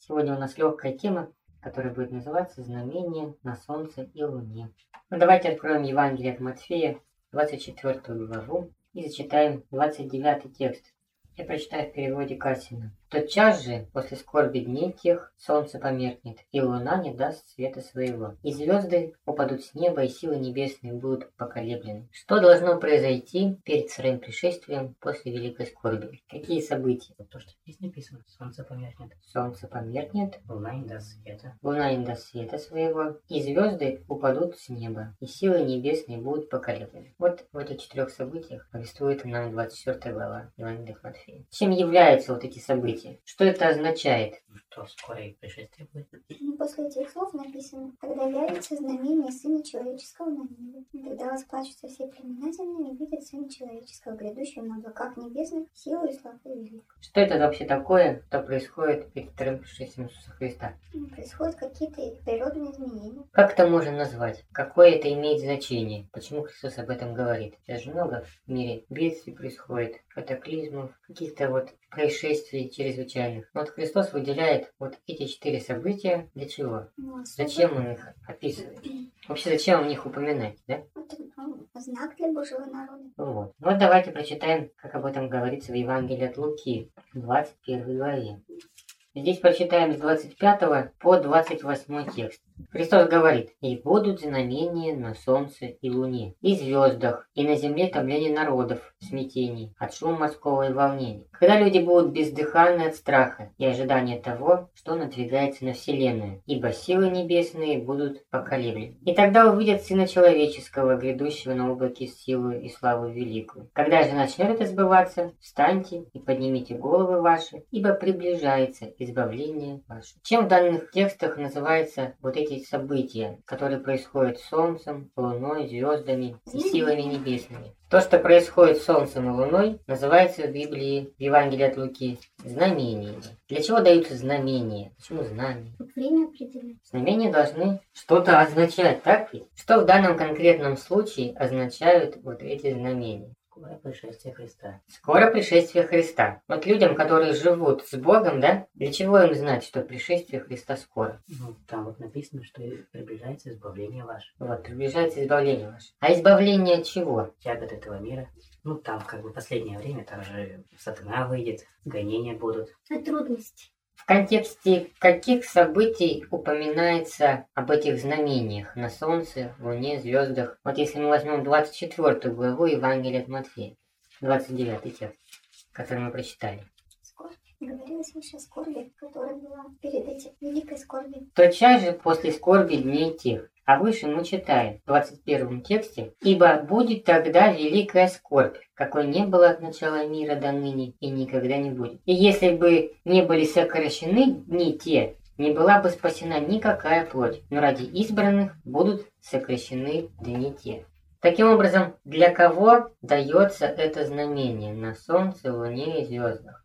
Сегодня у нас легкая тема, которая будет называться «Знамение на Солнце и Луне». Ну, давайте откроем Евангелие от Матфея, 24 главу, и зачитаем 29 текст. Я прочитаю в переводе Касина. Тотчас же, после скорби дней тех, солнце померкнет, и луна не даст света своего, и звезды упадут с неба, и силы небесные будут поколеблены. Что должно произойти перед своим пришествием после великой скорби? Какие события? То, что здесь написано, солнце померкнет, Солнце померкнет, луна не даст света, луна не даст света своего, и звезды упадут с неба, и силы небесные будут поколеблены. Вот в этих четырех событиях повествует нам 24 глава Евангелия Матфея. Чем являются вот эти события? Что это означает? Что вскоре пришествие будет. И после этих слов написано, «Тогда явится знамение Сына Человеческого на небе. И тогда расплачутся все племена земные и видят Сына Человеческого, грядущего на облаках небесных, силу и славу великую». Что это вообще такое, что происходит перед вторым пришествием Иисуса Христа? И Происходят какие-то природные изменения. Как это можно назвать? Какое это имеет значение? Почему Христос об этом говорит? Сейчас же много в мире бедствий происходит, катаклизмов, каких-то вот происшествий чрезвычайных. Но вот Христос выделяет вот эти четыре события для чего? Ну, особо- Зачем он их описывает? Вообще зачем о них упоминать, да? Ну, знак для Божьего народа. Вот. Вот давайте прочитаем, как об этом говорится в Евангелии от Луки, 21 главе. Здесь прочитаем с 25 по 28 текст. Христос говорит, «И будут знамения на солнце и луне, и звездах, и на земле томление народов в смятении, от шума морского и волнений. Когда люди будут бездыханны от страха и ожидания того, что надвигается на вселенную, ибо силы небесные будут поколеблены. И тогда увидят Сына Человеческого, грядущего на облаке с силою и славу великую. Когда же начнет это сбываться, встаньте и поднимите головы ваши, ибо приближается избавление ваше». Чем в данных текстах называется вот эти события, которые происходят с Солнцем, Луной, звездами и силами небесными? То, что происходит с Солнцем и Луной, называется в Библии, в Евангелии от Луки, знамениями. Для чего даются знамения? Почему знамения? Время определено. Знамения должны что-то означать, так ведь? Что в данном конкретном случае означают вот эти знамения? Скоро пришествие Христа. Скоро пришествие Христа. Вот людям, которые живут с Богом, да, для чего им знать, что пришествие Христа скоро? Ну, там вот написано, что приближается избавление ваше. Вот, приближается избавление ваше. А избавление от чего? Тягот этого мира. Ну, там как бы последнее время, там же сатана выйдет, гонения будут. А трудности. В контексте каких событий упоминается об этих знамениях на Солнце, Луне, звездах? Вот если мы возьмем 24 главу Евангелия от Матфея, 29 текст, который мы прочитали. Говорилось выше о скорби, которая была перед этим великой скорби. Тотчас же после скорби дней тех. А выше мы читаем в 21 тексте, «Ибо будет тогда великая скорбь, какой не было от начала мира до ныне и никогда не будет. И если бы не были сокращены дни те, не была бы спасена никакая плоть, но ради избранных будут сокращены дни те». Таким образом, для кого дается это знамение на солнце, луне и звездах?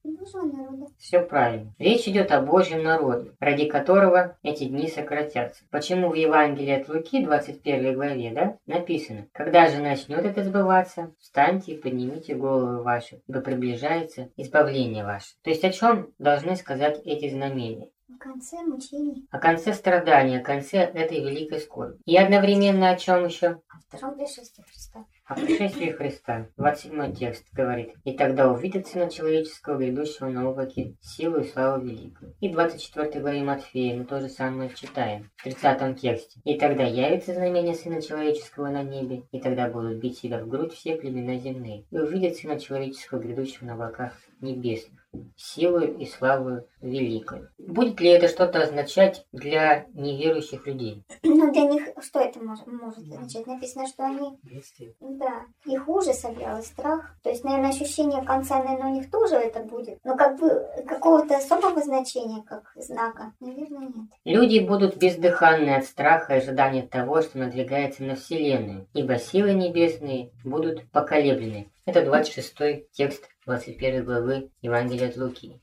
Все правильно. Речь идет о Божьем народе, ради которого эти дни сократятся. Почему в Евангелии от Луки, 21 главе, да, написано, «Когда же начнет это сбываться, встаньте и поднимите головы ваши, ибо приближается избавление ваше». То есть о чем должны сказать эти знамения? В конце мучений. О конце страдания, о конце этой великой скорби. И одновременно о чем еще? О втором пришествии Христа. О пришествии Христа. 27 текст говорит. «И тогда увидят Сына Человеческого, грядущего на облаке, силу и славу великую». И в 24 главе Матфея мы то же самое читаем. В 30 тексте. «И тогда явится знамение Сына Человеческого на небе, и тогда будут бить себя в грудь все племена земные, и увидят Сына Человеческого, грядущего на облаках небесных, силою и славою великой». Будет ли это что-то означать для неверующих людей? Но для них что это может, может означать? Написано, что они, Бедствие. да, их ужас объял и страх. То есть, наверное, ощущение конца, наверное, у них тоже это будет. Но как бы какого-то особого значения, как знака, наверное, нет. Люди будут бездыханны от страха и ожидания того, что надвигается на Вселенную, ибо силы небесные будут поколеблены. Это 26 текст 21 главы Евангелия от Луки.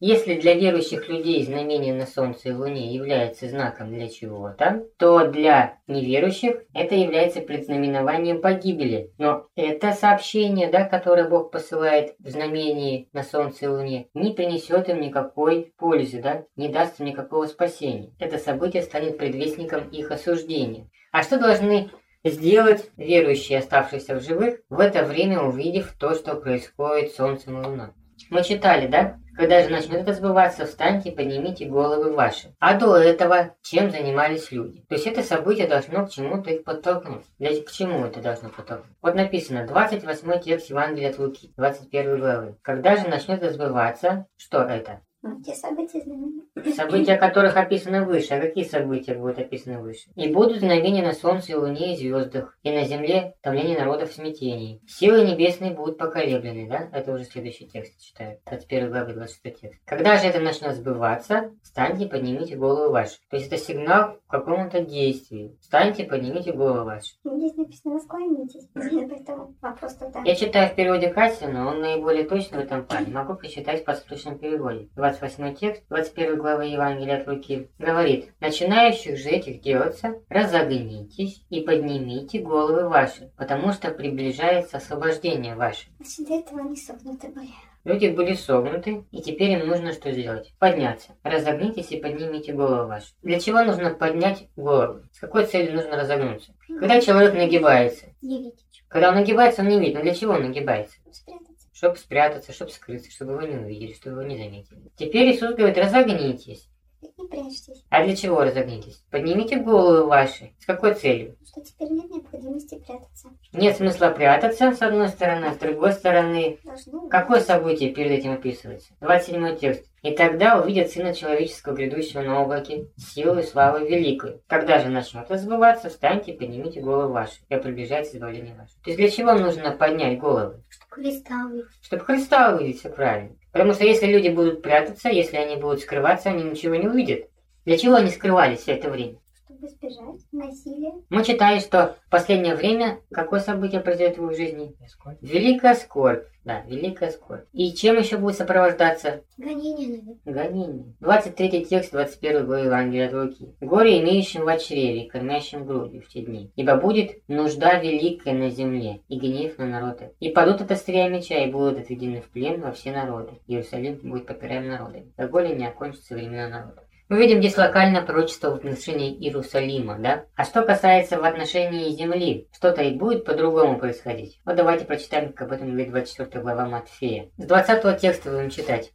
Если для верующих людей знамение на Солнце и Луне является знаком для чего-то, то для неверующих это является предзнаменованием погибели. Но это сообщение, да, которое Бог посылает в знамении на Солнце и Луне, не принесет им никакой пользы, да, не даст им никакого спасения. Это событие станет предвестником их осуждения. А что должны сделать верующие, оставшиеся в живых, в это время увидев то, что происходит с Солнцем и Луной? Мы читали, да? Когда же начнет это сбываться, встаньте и поднимите головы ваши. А до этого чем занимались люди? То есть это событие должно к чему-то их подтолкнуть. Для, к чему это должно подтолкнуть? Вот написано, 28 текст Евангелия от Луки, 21 главы. Когда же начнет это сбываться, что это? Те события знаменитые. События, которых описаны выше. А какие события будут описаны выше? «И будут знамения на солнце и луне и звездах, и на земле томление народов в смятении. Силы небесные будут поколеблены». Да? Это уже следующий текст читаю. 21 главы, 26 текст. Когда же это начнет сбываться, встаньте и поднимите голову вашу. То есть это сигнал к какому-то действию. Встаньте поднимите голову вашу. Здесь написано «склонитесь». Поэтому вопрос тогда. Я читаю в переводе Кассина, он наиболее точный в этом плане. Могу прочитать в подстрочном переводе. 28 текст, 21 глава Евангелия от Луки, говорит, «Начинающих же этих делаться, разогнитесь и поднимите головы ваши, потому что приближается освобождение ваше». Значит, до этого они согнуты были. Люди были согнуты, и теперь им нужно что сделать? Подняться. Разогнитесь и поднимите голову вашу. Для чего нужно поднять голову? С какой целью нужно разогнуться? Когда человек нагибается. Не видите. Когда он нагибается, он не видит. Но для чего он нагибается? Спрятаться. Чтобы спрятаться, чтобы скрыться, чтобы его не увидели, чтобы его не заметили. Теперь Иисус говорит, разогнитесь. Не прячьтесь. А для чего разогнитесь? Поднимите головы ваши. С какой целью? Что теперь нет необходимости прятаться. Нет смысла прятаться, с одной стороны, а с другой стороны, Должно какое событие перед этим описывается? 27 текст. «И тогда увидят Сына Человеческого, грядущего на облаке, силу и славу великой. Когда же начнет это сбываться, встаньте и поднимите головы ваши, и приближается избавление ваше». То есть для чего нужно поднять головы? Чтобы Увидеть. Чтобы Христа увидеть, все правильно. Потому что если люди будут прятаться, если они будут скрываться, они ничего не увидят. Для чего они скрывались все это время? Избежать насилия. Мы читаем, что в последнее время какое событие произойдет в их жизни? Великая скорбь. Да, великая скорбь. И чем еще будет сопровождаться? Гонение, наверное. Гонение. 23 текст 21 главы Евангелия от Луки. «Горе имеющим в чреве, кормящим грудью в те дни. Ибо будет нужда великая на земле, и гнев на народы. И падут от острия меча, и будут отведены в плен во все народы. Иерусалим будет попираем народами, доколе не окончится времена народа». Мы видим здесь локальное пророчество в отношении Иерусалима, да? А что касается в отношении земли, что-то и будет по-другому происходить. Вот давайте прочитаем, как об этом говорит 24 глава Матфея. С 20 текста будем читать.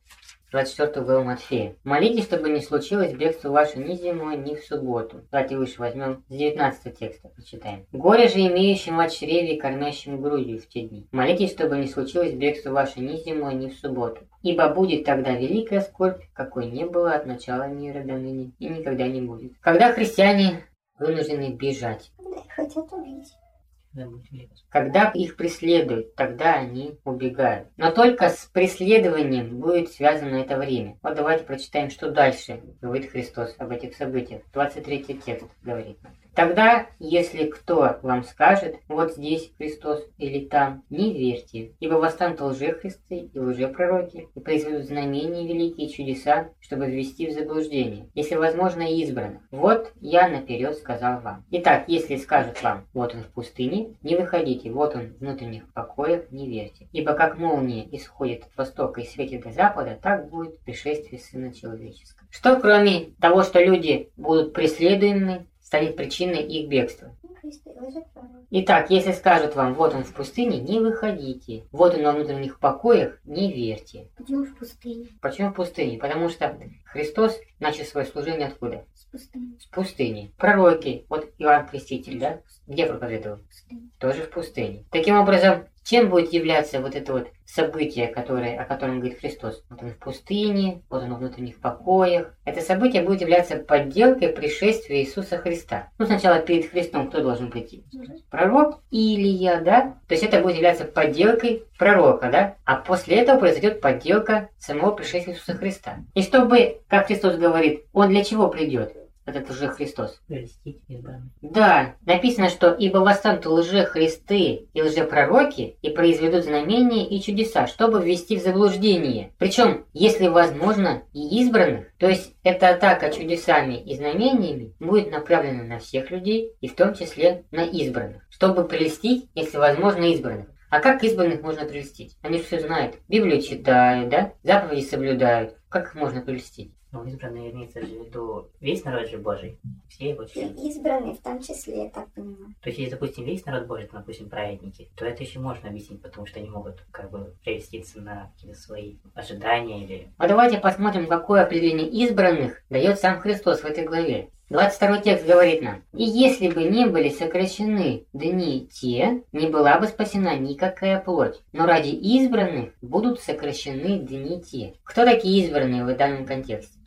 24 главу Матфея. «Молитесь, чтобы не случилось бегство ваше ни зимой, ни в субботу». Давайте выше возьмем с 19 текста, прочитаем. «Горе же имеющим в чреве и кормящим грудью в те дни. Молитесь, чтобы не случилось бегство ваше ни зимой, ни в субботу. Ибо будет тогда великая скорбь, какой не было от начала мира до ныне и никогда не будет». Когда христиане вынуждены бежать, их хотят убить. Когда их преследуют, тогда они убегают. Но только с преследованием будет связано это время. Вот давайте прочитаем, что дальше говорит Христос об этих событиях. 23 текст говорит. Тогда, если кто вам скажет, вот здесь Христос или там, не верьте, ибо восстанут лжехристы и лжепророки, и произведут знамения великие чудеса, чтобы ввести в заблуждение, если возможно и избранных. Вот я наперед сказал вам. Итак, если скажут вам, вот он в пустыне, не выходите, вот он в внутренних покоях, не верьте. Ибо как молния исходит от востока и светит до запада, так будет пришествие Сына Человеческого. Что кроме того, что люди будут преследуемы, станет причиной их бегства. Итак, если скажут вам, вот он в пустыне, не выходите. Вот он во внутренних покоях, не верьте. Почему в пустыне? Почему в пустыне? Потому что Христос начал свое служение откуда? С пустыни. С пустыни. Пророки, вот Иоанн Креститель, да? Где проповедовал? Пустыни. Тоже в пустыне. Таким образом, чем будет являться вот это вот событие, которое, о котором говорит Христос? Вот он в пустыне, вот он во внутренних покоях. Это событие будет являться подделкой пришествия Иисуса Христа. Ну, сначала перед Христом кто должен прийти? Пророк Илия, да? То есть это будет являться подделкой пророка, да? А после этого произойдет подделка самого пришествия Иисуса Христа. И чтобы, как Христос говорит, он для чего придет? Этот лже-Христос? Прельстить избранных. Да, написано, что «Ибо восстанут лже-христы и лже-пророки и произведут знамения и чудеса, чтобы ввести в заблуждение». Причем, если возможно, и избранных, то есть эта атака чудесами и знамениями будет направлена на всех людей, и в том числе на избранных, чтобы прелестить, если возможно, избранных. А как избранных можно прелестить? Они все знают. Библию читают, да? Заповеди соблюдают. Как их можно прелестить? Ну, избранные имеется в виду весь народ же Божий, все его И члены. избранные в том числе, я так понимаю. То есть, если, допустим, весь народ Божий, то, допустим, праведники, то это еще можно объяснить, потому что они могут как бы прелеститься на какие-то свои ожидания или... А давайте посмотрим, какое определение избранных дает сам Христос в этой главе. 22 текст говорит нам, «И если бы не были сокращены дни те, не была бы спасена никакая плоть, но ради избранных будут сокращены дни те». Кто такие избранные в данном контексте?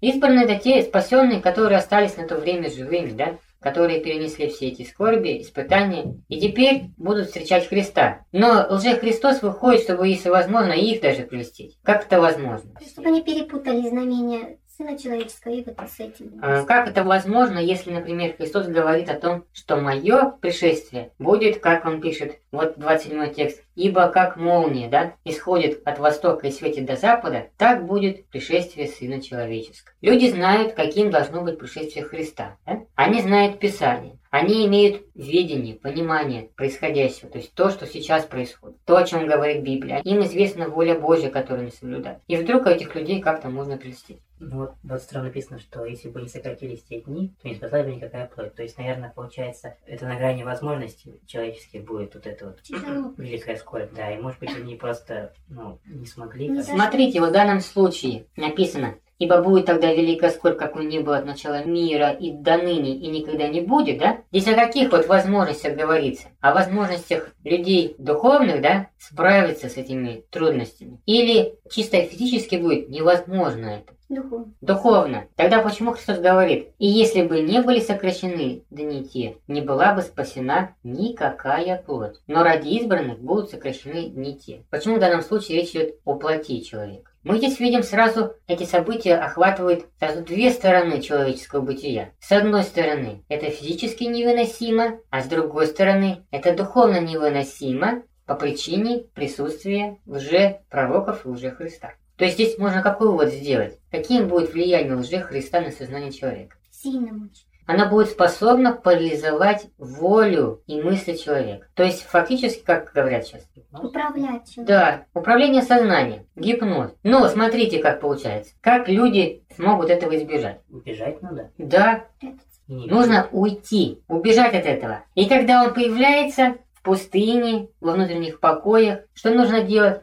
Избранные это те спасенные, которые остались на то время живыми, да? которые перенесли все эти скорби, испытания, и теперь будут встречать Христа. Но лже-Христос выходит, чтобы, если возможно, их даже прелестить. Как это возможно? Чтобы они перепутали знамения Сына Человеческого и вот с этим. А Как это возможно, если, например, Христос говорит о том, что мое пришествие будет, как он пишет, вот 27 текст, ибо как молния, да, исходит от востока и светит до запада, так будет пришествие Сына Человеческого. Люди знают, каким должно быть пришествие Христа. да? Они знают Писание. Они имеют видение, понимание происходящего, то есть то, что сейчас происходит, то, о чем говорит Библия. Им известна воля Божья, которую они соблюдают. И вдруг этих людей как-то можно прелестить. Ну вот в 22 написано, что если бы не сократились те дни, то не спаслась бы никакая плоть. То есть, наверное, получается, это на грани возможностей человеческих будет вот это вот Тяжело. великая скорбь, да, и может быть они просто, ну, не смогли. Не как-. Смотрите, вот в данном случае написано, «Ибо будет тогда великая скорбь, какой не было от начала мира и до ныне, и никогда не будет», да? Здесь о каких вот возможностях говорится? О возможностях людей духовных, да, справиться с этими трудностями? Или чисто физически будет невозможно это? Духовно. Духовно. Тогда почему Христос говорит, и если бы не были сокращены дни те, не была бы спасена никакая плоть. Но ради избранных будут сокращены дни те. Почему в данном случае речь идет о плоти человека? Мы здесь видим сразу, эти события охватывают сразу две стороны человеческого бытия. С одной стороны, это физически невыносимо, а с другой стороны, это духовно невыносимо по причине присутствия лже-пророков и лже-Христа. То есть здесь можно какой вывод сделать? Каким будет влияние лжи Христа на сознание человека? Сильным очень. Она будет способна парализовать волю и мысли человека. То есть фактически, как говорят сейчас, Управлять человеком. да, управление сознанием, гипноз. Но смотрите, как получается. Как люди смогут этого избежать? Убежать надо. Да, Прятаться. И не нужно уйти, убежать от этого. И когда он появляется в пустыне, во внутренних покоях, что нужно делать?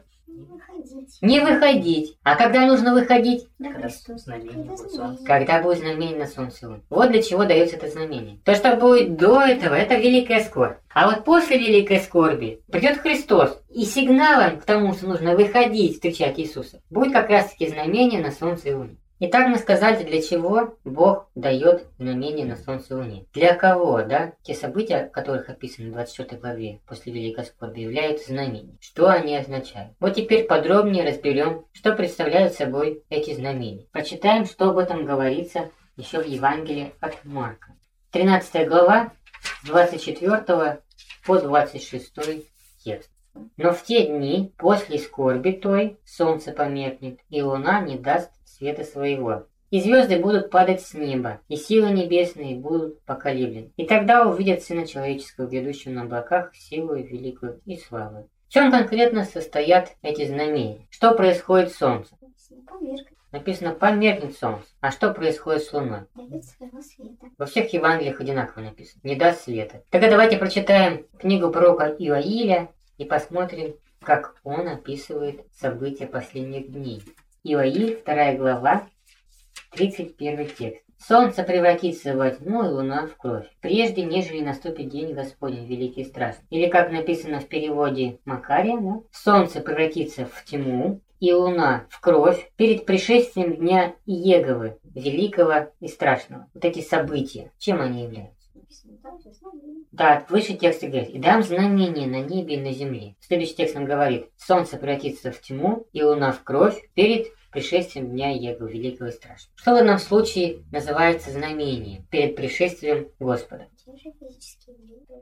Не выходить. Не выходить. А когда нужно выходить? Да, Когда Христос. знамение Когда будет знамение. солнце. Когда будет знамение на солнце. луне. Вот для чего дается это знамение. То, что будет до этого, это великая скорбь. А вот после великой скорби придет Христос. И сигналом к тому, что нужно выходить, встречать Иисуса, будет как раз таки знамение на солнце и луне. Итак, мы сказали, для чего Бог дает знамение на солнце и луне. Для кого, да? Те события, которых описаны в 24 главе после Великой Скорби, являются знамением. Что они означают? Вот теперь подробнее разберем, что представляют собой эти знамения. Прочитаем, что об этом говорится еще в Евангелии от Марка. 13 глава, с 24 по 26 текст. Но в те дни, после скорби той, солнце померкнет, и луна не даст света своего. И звезды будут падать с неба, и силы небесные будут поколеблены. И тогда увидят Сына Человеческого, грядущего на облаках, силу великую и славу. В чем конкретно состоят эти знамения? Что происходит с Солнцем? Написано «померкнет Солнце». А что происходит с Луной? Во всех Евангелиях одинаково написано. Не даст света. Тогда давайте прочитаем книгу пророка Иоиля и посмотрим, как он описывает события последних дней. Иоиль, 2 глава, 31 текст. Солнце превратится во тьму и луна в кровь, прежде нежели наступит день Господень великий и страшный. Или как написано в переводе Макария, да? Солнце превратится в тьму, и луна в кровь перед пришествием дня Иеговы, великого и страшного. Вот эти события, чем они являются? Знамение. Да, выше текста говорит, «И дам знамение на небе и на земле». Следующий текст нам говорит, «Солнце превратится в тьму, и луна в кровь перед пришествием дня Его великого и страшного. Что в данном случае называется знамением перед пришествием Господа?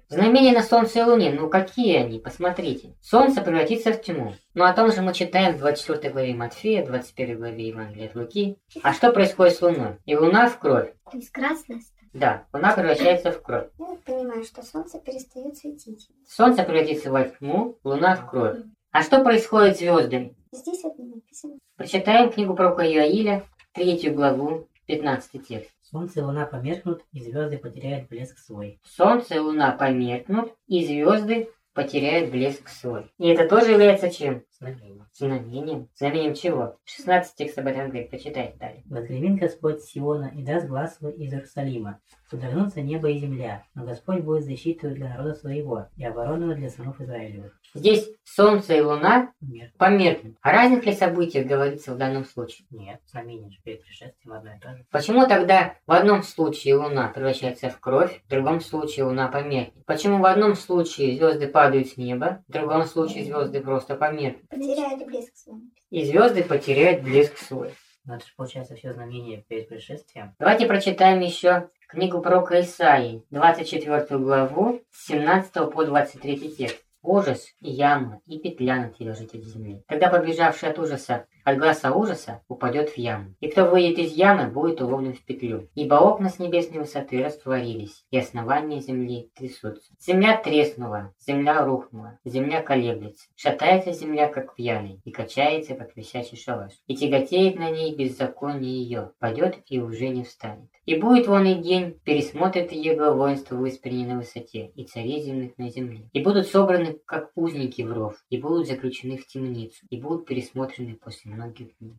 Знамения на Солнце и Луне, ну какие они? Посмотрите. Солнце превратится в тьму. Ну о том же мы читаем в 24 главе Матфея, 21 главе Евангелия от Луки. А что происходит с Луной? И Луна в кровь. То есть красное стало. Да, Луна превращается в кровь. Я понимаю, что солнце перестает светить. Солнце превратится во тьму, Луна в кровь. А что происходит с звездами? Здесь вот не написано. Прочитаем книгу пророка Иоиля, третью главу, 15 текст. Солнце и луна померкнут, и звезды потеряют блеск свой. Солнце и луна померкнут, и звезды потеряют блеск свой. И это тоже является чем? Знамение. Знамением. Знамением чего? 16 текст об этом говорит. Почитайте далее. Возгремит Господь Сиона и даст глаз свой из Иерусалима. Содрогнутся небо и земля, но Господь будет защиту для народа своего и оборону для сынов Израилевых. Здесь солнце и луна Мир. померкнут. О разных ли событиях говорится в данном случае? Нет, знамение же перед пришествием одно и то же. Почему тогда в одном случае луна превращается в кровь, в другом случае луна померкнет? Почему в одном случае звезды падают с неба, в другом случае звезды просто померкнут? Потеряли блеск свой. И звезды потеряют блеск свой. Но это же получается все знамение перед пришествием. Давайте прочитаем еще книгу пророка Исаии, 24 главу, с 17 по 23 текст. Ужас, и яма, и петля на теле жителей земли. Тогда побежавший от ужаса, от глаза ужаса, упадет в яму. И кто выйдет из ямы, будет уловлен в петлю. Ибо окна с небесной высоты растворились, и основания земли трясутся. Земля треснула, земля рухнула, земля колеблется. Шатается земля, как яме, и качается, как висячий шалаш. И тяготеет на ней беззаконие ее, падет и уже не встанет. И будет вон и день, пересмотрит его воинство выспрени на высоте, и царей земных на земле. И будут собраны, как узники в ров, и будут заключены в темницу, и будут пересмотрены после.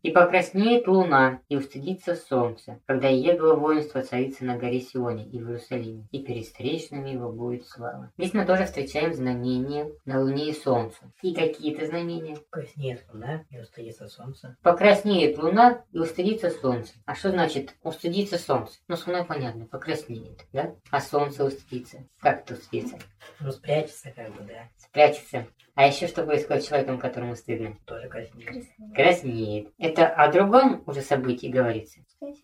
И покраснеет луна, и устыдится солнце, когда его воинство царится на горе Сионе и в Иерусалиме, и перед встречными его будет слава. Здесь мы тоже встречаем знамения на луне и солнце. И какие-то знамения. Краснеет луна и устыдится солнце. Покраснеет луна и устыдится солнце. А что значит устыдится солнце? Ну, с луной понятно, покраснеет, да? А солнце устыдится. Как это устыдится? Ну, спрячется как бы, да. Спрячется. А еще что происходит с человеком, которому стыдно? Тоже краснеет. Краснеет. Это о другом уже событии говорится?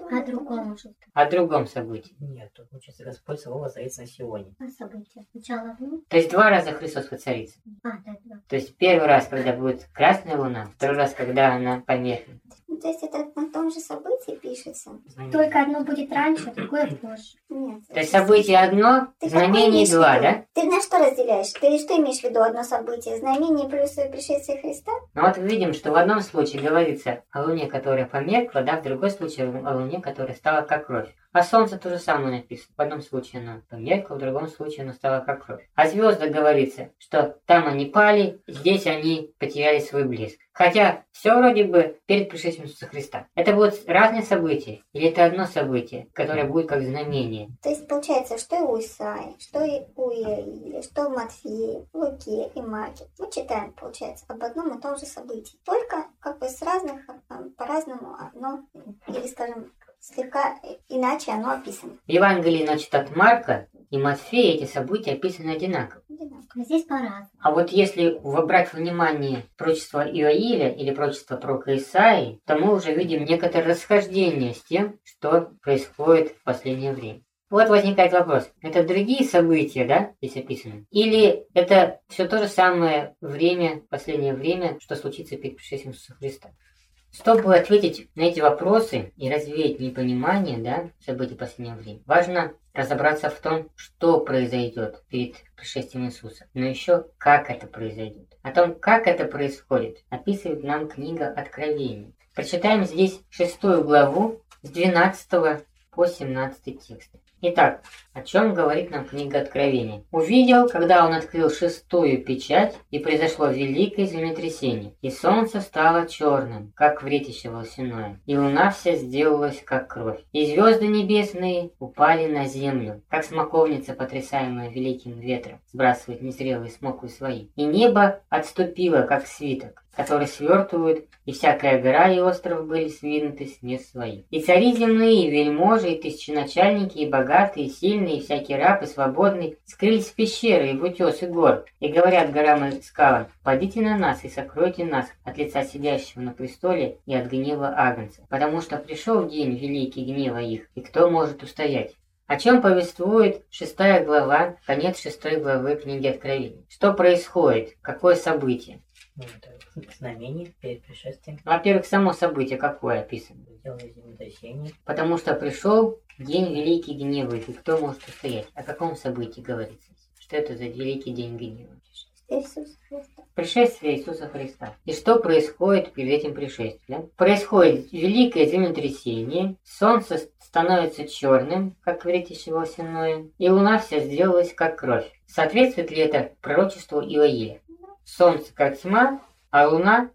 А другому что? О другом событии. Нет, тут учится Господь слово воцарится на Сионе. А событие? Сначала в То есть два раза Христос воцарится. А, да, да. То есть первый раз, когда будет красная луна, второй раз, когда она померкнет. То есть это на том же событии пишется? Знамение. Только одно будет раньше, другое позже. Нет. То есть событие одно, Ты знамение два, да? Ты на что разделяешь? Ты что имеешь в виду одно событие? Знамение плюс пришествие Христа? Ну вот видим, что в одном случае говорится о луне, которая померкла, да, в другой случае о луне, которая стала как кровь. А солнце то же самое написано. В одном случае оно померкло, в другом случае оно стало как кровь. О звездах говорится, что там они пали, здесь они потеряли свой блеск. Хотя все вроде бы перед пришествием Иисуса Христа. Это будут разные события, или это одно событие, которое будет как знамение. То есть получается, что и у Исаи, что и у Иаиля, что в Матфее, Луке и Марке. Мы читаем, получается, об одном и том же событии. Только как бы с разных, а, по-разному одно, или скажем, слегка иначе оно описано. В Евангелии, значит, от Марка и Матфея эти события описаны одинаково. Одинаково. Здесь по-разному. А вот если вобрать в внимание пророчество Иоиля или пророчество пророка Исаии, то мы уже видим некоторое расхождение с тем, что происходит в последнее время. Вот возникает вопрос, это другие события, да, здесь описаны? Или это все то же самое время, последнее время, что случится перед пришествием Иисуса Христа? Чтобы ответить на эти вопросы и развеять непонимание да, событий последнего времени, важно разобраться в том, что произойдет перед пришествием Иисуса, но еще как это произойдет. О том, как это происходит, описывает нам книга Откровений. Прочитаем здесь шестую главу с 12 по 17 текст. Итак, о чем говорит нам книга Откровения? «Увидел, когда он открыл шестую печать, и произошло великое землетрясение, и солнце стало черным, как вретище волосяное, и луна вся сделалась, как кровь, и звезды небесные упали на землю, как смоковница, потрясаемая великим ветром, сбрасывает незрелые смоквы свои, и небо отступило, как свиток, которые свертывают, и всякая гора и остров были свинуты с мест своих. И цари земные, и вельможи, и тысяченачальники, и богатые, и сильные, и всякий раб, и свободный, скрылись в пещеры и в утесы гор, и говорят горам и скалам, «Падите на нас и сокройте нас от лица сидящего на престоле и от гнева Агнца, потому что пришел день великий гнева их, и кто может устоять?» О чем повествует шестая глава, конец шестой главы книги Откровения? Что происходит? Какое событие? Ну, это знамение перед пришествием. Во-первых, само событие какое описано? Сделано землетрясение. Потому что пришел день великий гнева, и кто может устоять? О каком событии говорится? Что это за великий день гнева? Иисус Христа. Пришествие Иисуса Христа. И что происходит перед этим пришествием? Происходит великое землетрясение, солнце становится черным, как говорит еще осенное, и луна вся сделалась как кровь. Соответствует ли это пророчеству Иоиля? Солнце как тьма, а луна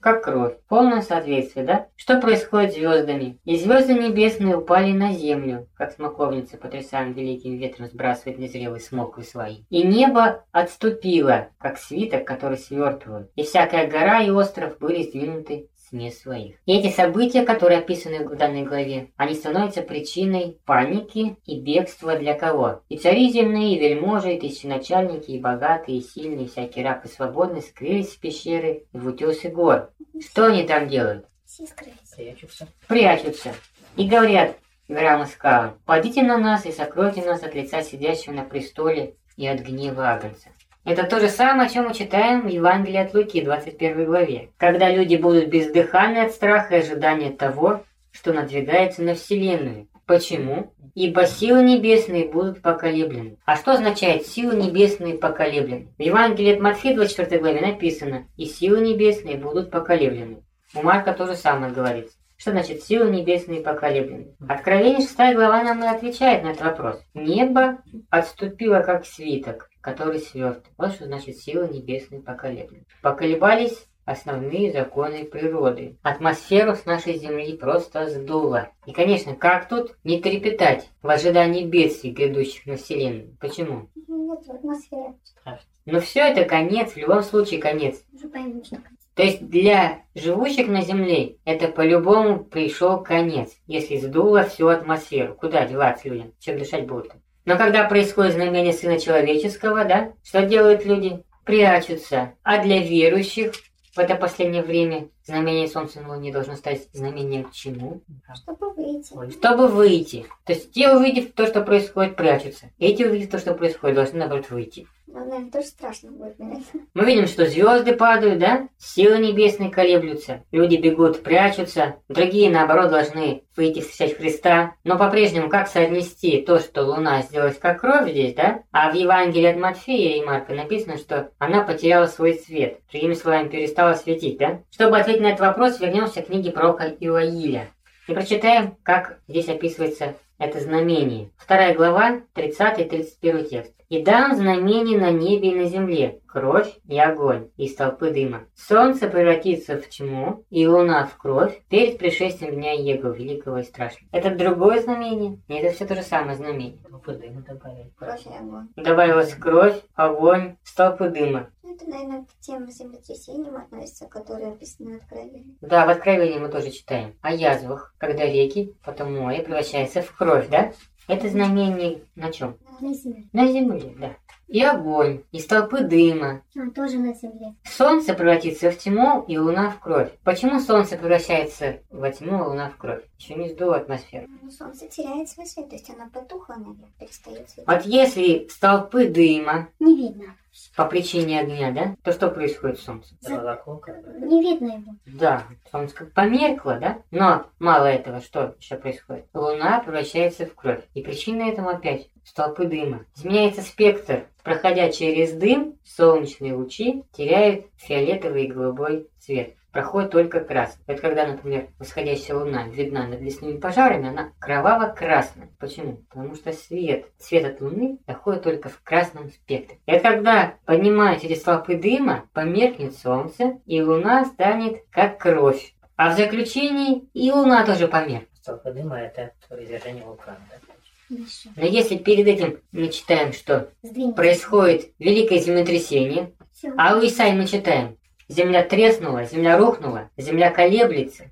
как кровь. Полное соответствие, да? Что происходит с звездами? И звезды небесные упали на землю, как смоковница, потрясаем великим ветром, сбрасывает незрелый смоквы свои. И небо отступило, как свиток, который свертывают. И всякая гора и остров были сдвинуты мест своих. И эти события, которые описаны в данной главе, они становятся причиной паники и бегства для кого? И цари земные, и вельможи, и тысяченачальники, и богатые, и сильные, и всякие раб и свободные скрылись в пещеры и в утесы гор. Что они там делают? Все скрылись. Прячутся. Прячутся. И говорят горам и скалам, «Падите на нас и сокройте нас от лица сидящего на престоле и от гнева Агнца». Это то же самое, о чем мы читаем в Евангелии от Луки, 21 главе. Когда люди будут бездыханны от страха и ожидания того, что надвигается на Вселенную. Почему? Ибо силы небесные будут поколеблены. А что означает силы небесные поколеблены? В Евангелии от Матфея 24 главе написано «И силы небесные будут поколеблены». У Марка то же самое говорится. Что значит силы небесные поколеблены? Откровение 6 глава нам и отвечает на этот вопрос. Небо отступило как свиток, который сверт. Вот что значит силы небесные поколеблены. Поколебались основные законы природы. Атмосферу с нашей Земли просто сдуло. И, конечно, как тут не трепетать в ожидании бедствий, грядущих на Вселенную? Почему? Нет в атмосфере. Страшно. Но все это конец, в любом случае конец. Уже пойму, что То есть для живущих на Земле это по-любому пришел конец, если сдуло всю атмосферу. Куда деваться людям? Чем дышать будут? Но когда происходит знамение Сына Человеческого, да, что делают люди? Прячутся. А для верующих в это последнее время знамение Солнца на Луне должно стать знамением чему? Чтобы выйти. Чтобы выйти. То есть те, увидев то, что происходит, прячутся. Эти, увидев то, что происходит, должны, наоборот, выйти. Но, наверное, тоже страшно будет, наверное. Мы видим, что звезды падают, да? Силы небесные колеблются. Люди бегут, прячутся. Другие, наоборот, должны выйти встречать Христа. Но по-прежнему, как соотнести то, что Луна сделалась как кровь здесь, да? А в Евангелии от Матфея и Марка написано, что она потеряла свой цвет. Другими словами, перестала светить, да? Чтобы ответить на этот вопрос, вернемся к книге пророка Иоиля. И прочитаем, как здесь описывается это знамение. Вторая глава, 30-31 текст. «И дам знамение на небе и на земле, кровь и огонь из толпы дыма. Солнце превратится в тьму, и луна в кровь перед пришествием дня Его, великого и страшного». Это другое знамение? Нет, это все то же самое знамение. Толпы дыма добавили. Кровь и огонь. Добавилась кровь, огонь, столпы дыма. Это, наверное, к тем землетрясениям относится, которые описаны в Откровении. Да, в Откровении мы тоже читаем о язвах, когда реки, потом море превращаются в кровь, да? Это знамение на чем? на земле. На земле, да. И огонь, и столпы дыма. А, тоже на земле. Солнце превратится в тьму, и луна в кровь. Почему солнце превращается во тьму, а луна в кровь? Еще не сдуло атмосферу. Ну, солнце теряет свой свет, то есть она потухла, наверное, перестает светить. Вот если столпы дыма Не видно. по причине огня, да, то что происходит с солнцем? Бы. Не видно его. Да, солнце как померкло, да? Но мало этого, что еще происходит? Луна превращается в кровь. И причина этому опять столпы дыма. Изменяется спектр. Проходя через дым, солнечные лучи теряют фиолетовый и голубой цвет. Проходит только красный. Это когда, например, восходящая луна видна над лесными пожарами, она кроваво-красная. Почему? Потому что свет, свет от луны доходит только в красном спектре. Это когда поднимаются эти столпы дыма, померкнет солнце, и луна станет как кровь. А в заключении и луна тоже померкнет. Столпы дыма это извержение вулкана, да? Но если перед этим мы читаем, что Сдвинь. происходит великое землетрясение, Всё. а у Исаи мы читаем, Земля треснула, земля рухнула, земля колеблется,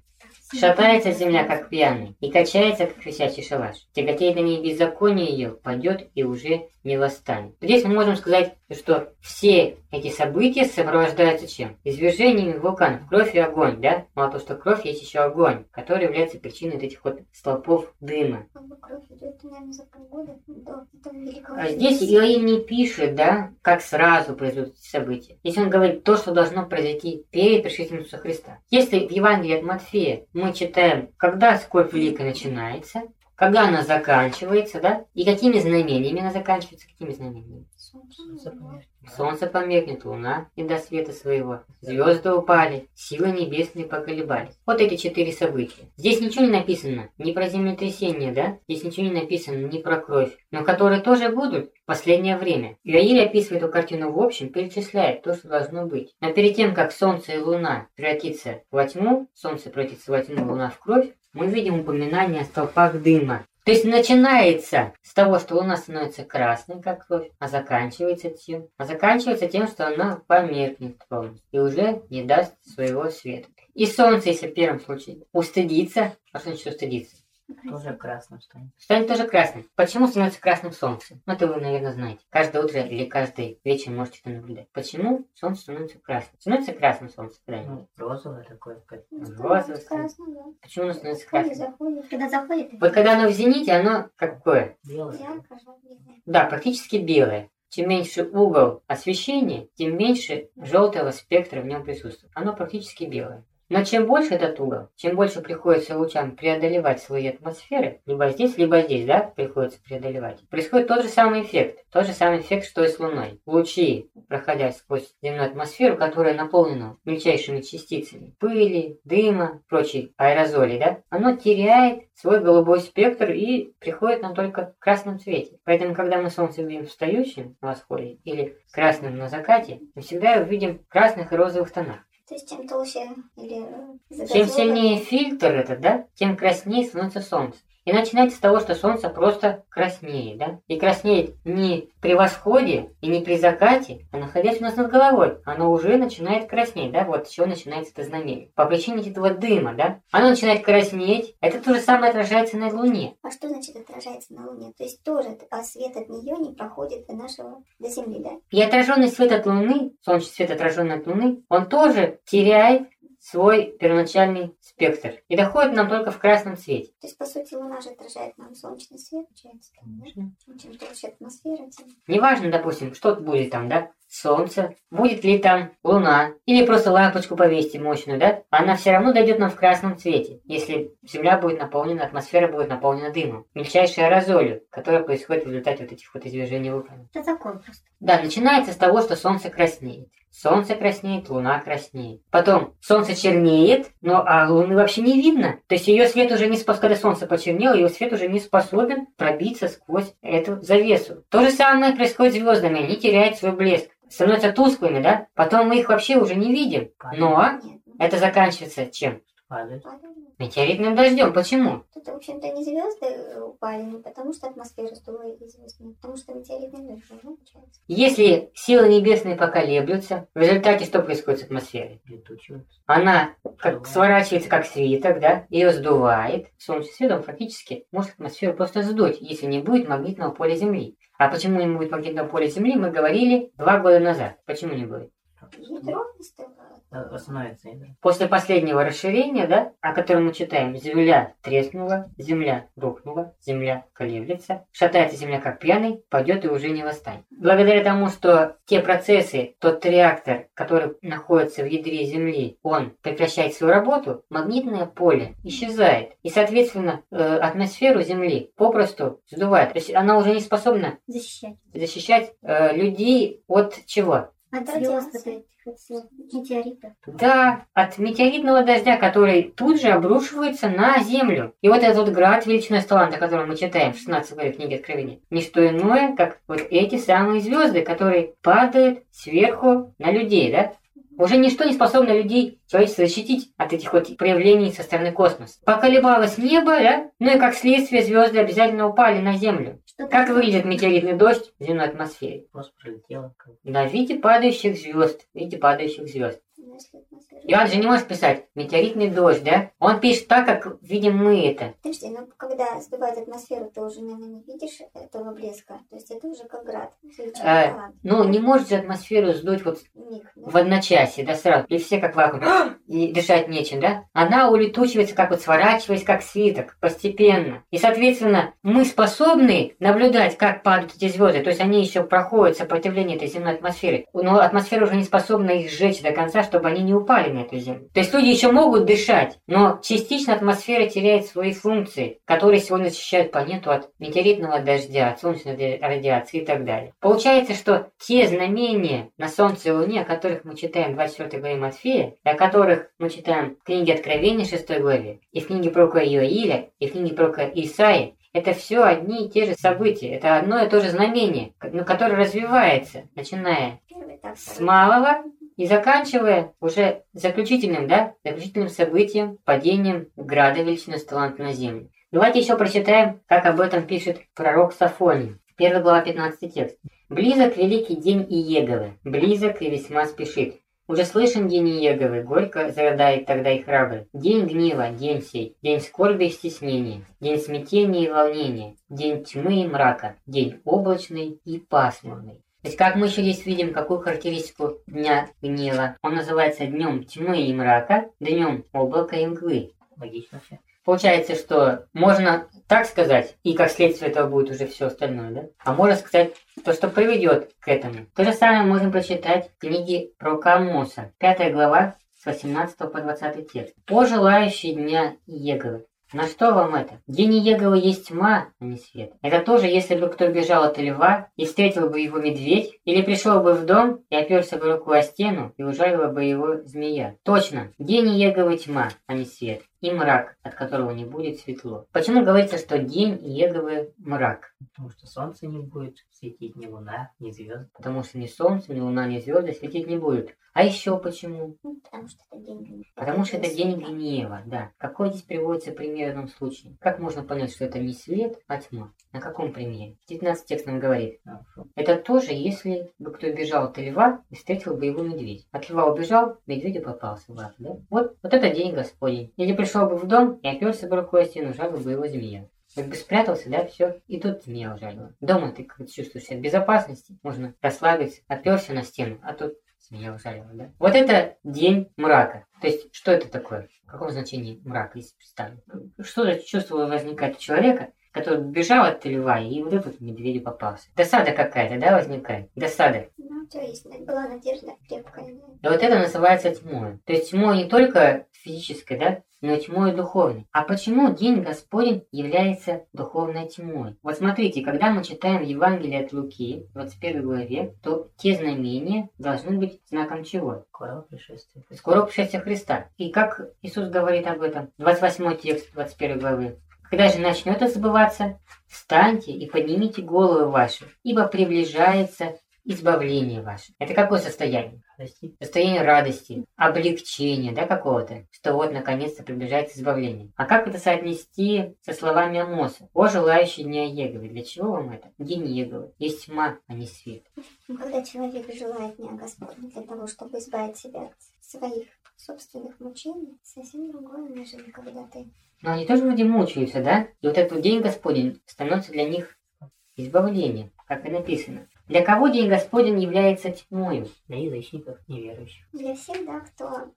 Шатается земля, как пьяный, и качается, как висячий шалаш. Тяготеет на ней беззаконие ее, падет и уже не восстанет. Здесь мы можем сказать, что все эти события сопровождаются чем? Извержениями вулканов, кровь и огонь, да? Мало того, что кровь, есть еще огонь, который является причиной этих вот столпов дыма. Идет, наверное, полгода великого А здесь Иоим не пишет, да, как сразу произойдут эти события. Здесь он говорит то, что должно произойти перед пришествием Иисуса Христа. Если в Евангелии от Матфея мы читаем, когда скорбь великая начинается, когда она заканчивается, да, и какими знамениями она заканчивается, какими знамениями? Солнце померкнет. Солнце померкнет, луна не до света своего, звезды упали, силы небесные поколебались. Вот эти четыре события. Здесь ничего не написано ни про землетрясение, да? Здесь ничего не написано ни про кровь, но которые тоже будут в последнее время. Иоиль описывает эту картину в общем, перечисляет то, что должно быть. Но перед тем, как солнце и луна превратится во тьму, солнце превратится во тьму, луна в кровь, мы видим упоминание о столпах дыма. То есть начинается с того, что луна становится красной, как кровь, а заканчивается тем, а заканчивается тем, что она померкнет полностью и уже не даст своего света. И солнце, если в первом случае устыдится, а что значит устыдиться? Тоже красным станет. Станет тоже красным. Почему становится красным солнце? Ну, это вы, наверное, знаете. Каждое утро или каждый вечер можете это наблюдать. Почему солнце становится красным? Становится красным солнце, правильно? Ну, розовое такое. как- Розовый Красный, да. Почему оно становится красным? заходит. Когда заходит, Вот когда оно в зените, оно какое? Белое. Да, практически белое. Чем меньше угол освещения, тем меньше желтого спектра в нем присутствует. Оно практически белое. Но чем больше этот угол, чем больше приходится лучам преодолевать свои атмосферы, либо здесь, либо здесь, да, приходится преодолевать, происходит тот же самый эффект. Тот же самый эффект, что и с Луной. Лучи, проходя сквозь земную атмосферу, которая наполнена мельчайшими частицами пыли, дыма, прочей аэрозолей, да, оно теряет свой голубой спектр и приходит нам только в красном цвете. Поэтому, когда мы солнце видим встающим на восходе или красным на закате, мы всегда его видим в красных и розовых тонах. То есть чем толще или Чем сильнее фильтр этот, да, тем краснее становится солнце. И начинается с того, что солнце просто краснеет, да? И краснеет не при восходе и не при закате, а находясь у нас над головой. Оно уже начинает краснеть, да? Вот с чего начинается это знамение. По причине этого дыма, да? Оно начинает краснеть. Это то же самое отражается на Луне. А что значит отражается на Луне? То есть тоже а свет от нее не проходит до нашего, до Земли, да? И отраженный свет от Луны, солнечный свет отраженный от Луны, он тоже теряет свой первоначальный спектр. И доходит нам только в красном цвете. То есть, по сути, Луна же отражает нам солнечный свет, получается. да? Конечно. Чем толще атмосфера, тем... Неважно, допустим, что будет там, да? Солнце, будет ли там луна, или просто лампочку повесьте мощную, да? Она все равно дойдет нам в красном цвете, если Земля будет наполнена, атмосфера будет наполнена дымом, мельчайшей аэрозолью, которая происходит в результате вот этих вот извержений вулкана. это закон просто. Да, начинается с того, что Солнце краснеет. Солнце краснеет, Луна краснеет. Потом Солнце чернеет, но а Луны вообще не видно. То есть ее свет уже не способен, когда Солнце почернело, ее свет уже не способен пробиться сквозь эту завесу. То же самое происходит с звездами, они теряют свой блеск. Становятся тусклыми, да? Потом мы их вообще уже не видим. Но это заканчивается чем? Падает. падает. Метеоритным дождем. Почему? Тут, в общем-то, не звезды упали, не потому что атмосфера сдула эти звезды, а потому что метеоритный дождь, ну, получается. Если силы небесные поколеблются, в результате что происходит с атмосферой? Летучего. Она как сворачивается как свиток, да, ее сдувает. Солнечным светом фактически может атмосферу просто сдуть, если не будет магнитного поля Земли. А почему не будет магнитного поля Земли, мы говорили два года назад. Почему не будет? Ядро стало. Э, Остановится ядро. После последнего расширения, да, о котором мы читаем, Земля треснула, Земля рухнула, Земля колеблется, шатается Земля как пьяный, пойдет и уже не восстанет. Благодаря тому, что те процессы, тот реактор, который находится в ядре Земли, он прекращает свою работу, магнитное поле исчезает. И, соответственно, э, атмосферу Земли попросту сдувает. То есть она уже не способна Защищать. защищать э, людей от чего? От звезд, от метеоритов. Да, от метеоритного дождя, который тут же обрушивается на Землю. И вот этот вот град величиной таланта, который мы читаем в 16 главе книги Откровения, не что иное, как вот эти самые звезды, которые падают сверху на людей, да? Уже ничто не способно людей, человечество защитить от этих вот проявлений со стороны космоса. Поколебалось небо, да? Ну и как следствие звезды обязательно упали на Землю. Что Как выглядит метеоритный дождь в земной атмосфере? Просто пролетело. бы. На виде падающих звезд. В виде падающих звезд. Не может писать метеоритный дождь, да? Он пишет так, как видим мы это. Подожди, ну когда сдувает атмосферу, ты уже, наверное, не видишь этого блеска. То есть это уже как град. Талант. Ну, не может же атмосферу сдуть вот Миг, да? в одночасье, да, сразу. И все как вакуум. И дышать нечем, да? Она улетучивается, как вот сворачиваясь, как свиток, постепенно. И, соответственно, мы способны наблюдать, как падают эти звезды. То есть они еще проходят сопротивление этой земной атмосферы. Но атмосфера уже не способна их сжечь до конца, чтобы они не упали на эту землю. То есть люди еще могут дышать, но частично атмосфера теряет свои функции, которые сегодня защищают планету от метеоритного дождя, от солнечной радиации и так далее. Получается, что те знамения на Солнце и Луне, о которых мы читаем в 24 главе Матфея, и о которых мы читаем в книге Откровения 6 главе, и в книге пророка Иоиля, и в книге пророка Исаи, это все одни и те же события. Это одно и то же знамение, которое развивается, начиная с малого и заканчивая уже заключительным, да, заключительным событием, падением града величины талант на землю. Давайте еще прочитаем, как об этом пишет пророк Сафоний. 1 глава 15 текст. «Близок великий день Иеговы, близок и весьма спешит. Уже слышен день Иеговы, горько зарыдает тогда и храбрый. День гнева, день сей, день скорби и стеснения, день смятения и волнения, день тьмы и мрака, день облачный и пасмурный. То есть, как мы еще здесь видим, какую характеристику дня гнева. Он называется днем тьмы и мрака, днем облака и мглы. Логично все. Получается, что можно так сказать, и как следствие этого будет уже все остальное, да? А можно сказать то, что приведет к этому. То же самое можем прочитать в книге про Камоса, 5 глава, с 18 по 20 текст. «О желающий дня Еговы, на что вам это? День Еговы есть тьма, а не свет. Это тоже, если бы кто бежал от льва и встретил бы его медведь, или пришел бы в дом и оперся бы рукой о стену и ужалила бы его змея. Точно, день Еговы тьма, а не свет. И мрак, от которого не будет светло. Почему говорится, что день Еговы мрак? Потому что солнце не будет светить, ни луна, ни звезды. Потому что ни солнце, ни луна, ни звезды светить не будут. А еще почему? Ну, потому что это день гнева. Потому что это день гнева, да. Какой здесь приводится пример в этом случае? Как можно понять, что это не свет, а тьма? На каком примере? 19 текст нам говорит. Это тоже, если бы кто бежал от льва и встретил бы его медведь. От льва убежал, медведю попался в да? Вот, вот это день Господень. Или пришел бы в дом и оперся бы рукой о стену, жалил бы его змея. Как бы спрятался, да, все, и тут змея ужалила. Дома ты как чувствуешь себя в безопасности, можно расслабиться, оперся на стену, а тут змея ужалила, да. Вот это день мрака. То есть, что это такое? В каком значении мрак, если представим? Что за чувство возникает у человека, который бежал от льва, и вот этот медведю попался. Досада какая-то, да, возникает? Досада. Ну, у тебя есть, была надежда крепкая. да. Вот это называется тьмой. То есть тьмой не только физической, да, но и тьмой духовной. А почему День Господень является духовной тьмой? Вот смотрите, когда мы читаем Евангелие от Луки, 21 главе, то те знамения должны быть знаком чего? Скорого пришествия. Скоро пришествия Христа. И как Иисус говорит об этом? 28 текст 21 главы. Когда же начнет это сбываться, встаньте и поднимите головы ваши, ибо приближается избавление ваше. Это какое состояние? Радости. Состояние радости, облегчения, да, какого-то, что вот наконец-то приближается избавление. А как это соотнести со словами Амоса? О, желающий дня Еговы. Для чего вам это? День Еговы. Есть тьма, а не свет. Когда человек желает дня Господня для того, чтобы избавить себя от своих собственных мучений, совсем другое, нежели когда ты Но они тоже вроде мучаются, да? И вот этот день Господень становится для них избавлением, как и написано. Для кого день Господень является тьмою? Для язычников, неверующих. для всех, да, кто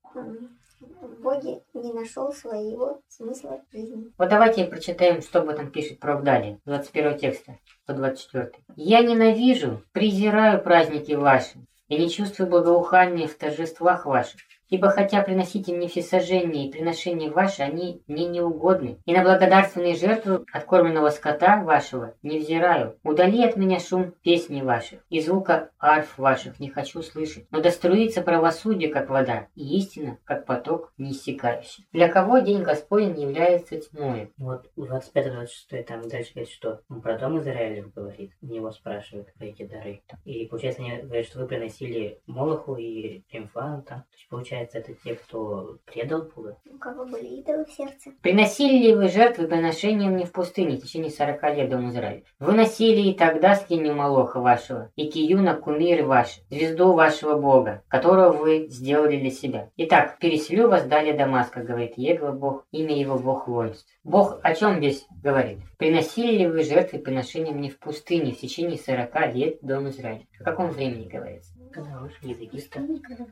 в Боге не нашел своего смысла жизни. Вот давайте прочитаем, что об этом пишет пророк далее, 21 текста, 124. «Я ненавижу, презираю праздники ваши, и не чувствую благоухания в торжествах ваших. Ибо хотя приносите мне всесожжение и приношения ваши, они мне не угодны. И на благодарственные жертвы откормленного скота вашего не взираю. Удали от меня шум песни ваших, и звука арф ваших не хочу слышать. Но доструится правосудие, как вода, и истина, как поток неиссякающий. Для кого день Господень является тьмой? Вот 25-26 там дальше говорит, что он про дом Израилев говорит. Него спрашивают эти дары. И получается, они говорят, что вы приносили Молоху и Ремфану там. То есть получается, получается, это те, кто предал Бога? У кого были идолы в сердце. Приносили ли вы жертвы приношением не в пустыне в течение сорока лет Дом Израиля? Вы носили и тогда скиню Малоха вашего, и Киюна кумир ваш, звезду вашего Бога, которого вы сделали для себя. Итак, переселю вас далее Дамаска, говорит Егла Бог, имя его Бог воинств. Бог о чем здесь говорит? Приносили ли вы жертвы приношением не в пустыне в течение сорока лет Дом Израиля? О каком времени говорится? Когда вышли из Египта.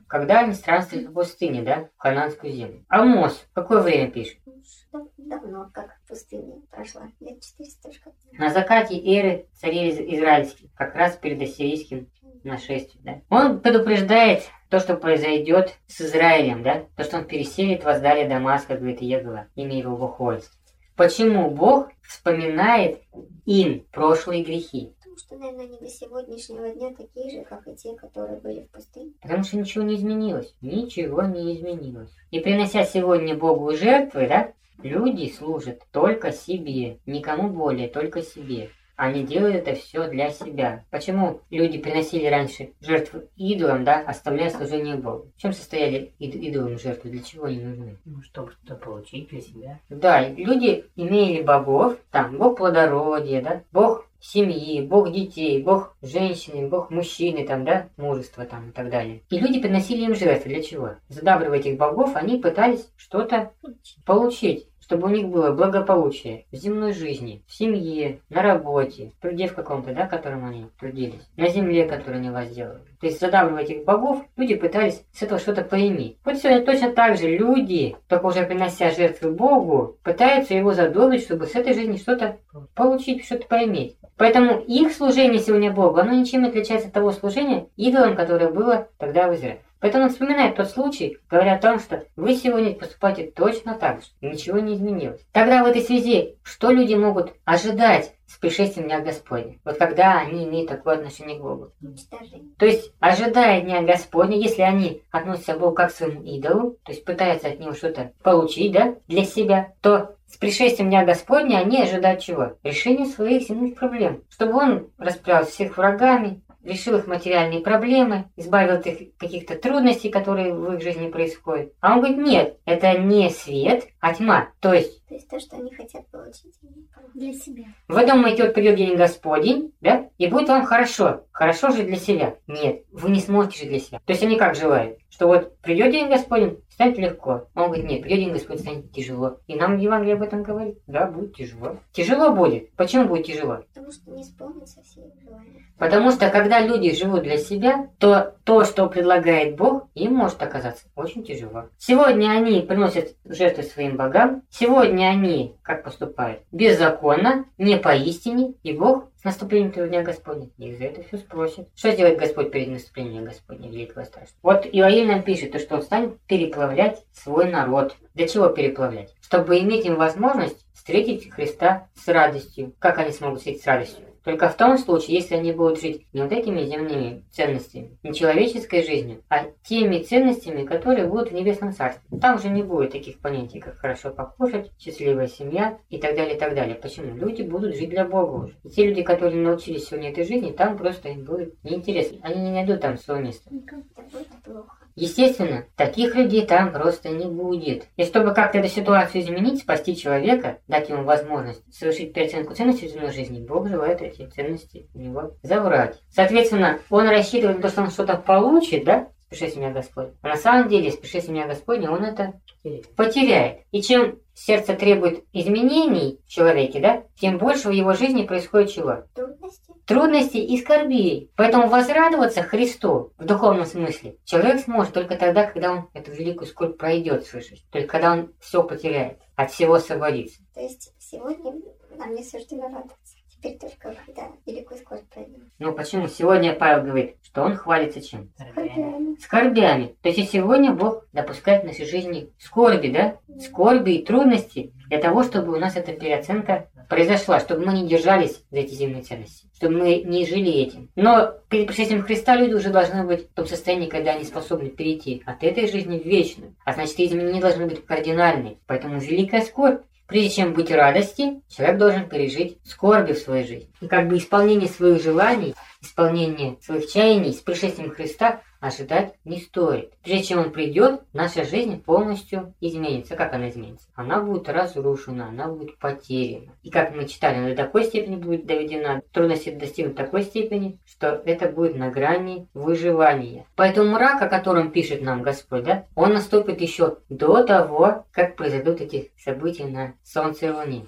Когда они странствовали по пустыне, да, в Хананскую землю. Амос, в какое время пишет? Дав- давно, как в пустыне прошла. Лет 400 уж как. На закате эры царей из- израильских, как раз перед ассирийским нашествием, да. Он предупреждает то, что произойдет с Израилем, да, то, что он переселит вас далее Дамаска, говорит Егова, имя его Бог воинств. Почему Бог вспоминает им прошлые грехи? Потому что, наверное, они до сегодняшнего дня такие же, как и те, которые были в пустыне. Потому что ничего не изменилось. Ничего не изменилось. И принося сегодня Богу жертвы, да, люди служат только себе, никому более, только себе. Они делают это все для себя. Почему люди приносили раньше жертвы идолам, да, оставляя служение Богу? В чем состояли ид- идолам жертвы? Для чего они нужны? Ну, чтобы что-то получить для себя. Да, люди имели богов, там, бог плодородия, да, бог семьи, бог детей, бог женщины, бог мужчины, там, да, мужества там и так далее. И люди приносили им жертвы. Для чего? Задабривая этих богов, они пытались что-то получить чтобы у них было благополучие в земной жизни, в семье, на работе, в труде в каком-то, да, котором они трудились, на земле, которую они возделывали. То есть задавливая этих богов, люди пытались с этого что-то поиметь. Вот сегодня точно так же люди, только уже принося жертвы Богу, пытаются его задобрить, чтобы с этой жизни что-то получить, что-то поиметь. Поэтому их служение сегодня Богу, оно ничем не отличается от того служения идолам, которое было тогда в Израиле. Поэтому он вспоминает тот случай, говоря о том, что вы сегодня поступаете точно так же, ничего не изменилось. Тогда в этой связи, что люди могут ожидать с пришествием Дня Господня? Вот когда они имеют такое отношение к Богу. Уничтожение. То есть, ожидая Дня Господня, если они относятся к Богу как к своему идолу, то есть пытаются от него что-то получить, да, для себя, то с пришествием Дня Господня они ожидают чего? Решения своих земных проблем. Чтобы он расправился с их врагами, решил их материальные проблемы, избавил от их каких-то трудностей, которые в их жизни происходят. А он говорит, нет, это не свет, а тьма. То есть, То есть то, что они хотят получить. Для себя. вы думаете, вот придет день Господень, да, и будет вам хорошо. Хорошо же для себя. Нет, вы не сможете жить для себя. То есть они как желают? Что вот придет день Господень, станет легко. Он говорит, нет, придет день Господень, станет тяжело. И нам Евангелие об этом говорит. Да, будет тяжело. Тяжело будет. Почему будет тяжело? Потому что не исполнится все желания. Потому что когда люди живут для себя, то то, что предлагает Бог, им может оказаться очень тяжело. Сегодня они приносят жертвы своим богам. Сегодня они, как поступают, беззаконно, не поистине, и Бог с наступлением этого дня Господня их за это все спросит. Что сделает Господь перед наступлением дня Господня, великого страшного? Вот Иоиль нам пишет, то, что он станет переплавлять свой народ. Для чего переплавлять? Чтобы иметь им возможность встретить Христа с радостью. Как они смогут встретить с радостью? Только в том случае, если они будут жить не вот этими земными ценностями, не человеческой жизнью, а теми ценностями, которые будут в небесном царстве. Там уже не будет таких понятий, как хорошо покушать, счастливая семья и так далее, и так далее. Почему? Люди будут жить для Бога уже. И те люди, которые научились сегодня этой жизни, там просто им будет неинтересно. Они не найдут там своего места. Это будет плохо. Естественно, таких людей там просто не будет. И чтобы как-то эту ситуацию изменить, спасти человека, дать ему возможность совершить переоценку ценностей в жизни, Бог желает эти ценности у него забрать. Соответственно, он рассчитывает на то, что он что-то получит, да, с пришествием дня Господня. А на самом деле, с пришествием дня Господня он это потеряет. И чем сердце требует изменений в человеке, да, тем больше в его жизни происходит чего? Трудности. трудностей и скорбей. Поэтому возрадоваться Христу в духовном смысле человек сможет только тогда, когда он эту великую скорбь пройдет, слышишь? Только когда он все потеряет, от всего освободится. То есть сегодня нам не суждено радоваться. Теперь только когда великую скорбь пройдем. Ну почему? Сегодня Павел говорит, что он хвалится чем? Скорбями. Скорбями. То есть и сегодня Бог допускает в нашей жизни скорби, да? Скорби и трудности для того, чтобы у нас эта переоценка произошла, чтобы мы не держались за эти земные ценности, чтобы мы не жили этим. Но перед пришествием Христа люди уже должны быть в том состоянии, когда они способны перейти от этой жизни в вечную. А значит, изменения должны быть кардинальные. Поэтому великая скорбь. Прежде чем быть радости, человек должен пережить скорби в своей жизни. И как бы исполнение своих желаний, исполнение своих чаяний с пришествием Христа ожидать не стоит. Прежде чем он придет, наша жизнь полностью изменится. Как она изменится? Она будет разрушена, она будет потеряна. И как мы читали, она до такой степени будет доведена, трудности достигнут такой степени, что это будет на грани выживания. Поэтому мрак, о котором пишет нам Господь, да, он наступит еще до того, как произойдут эти события на Солнце и Луне.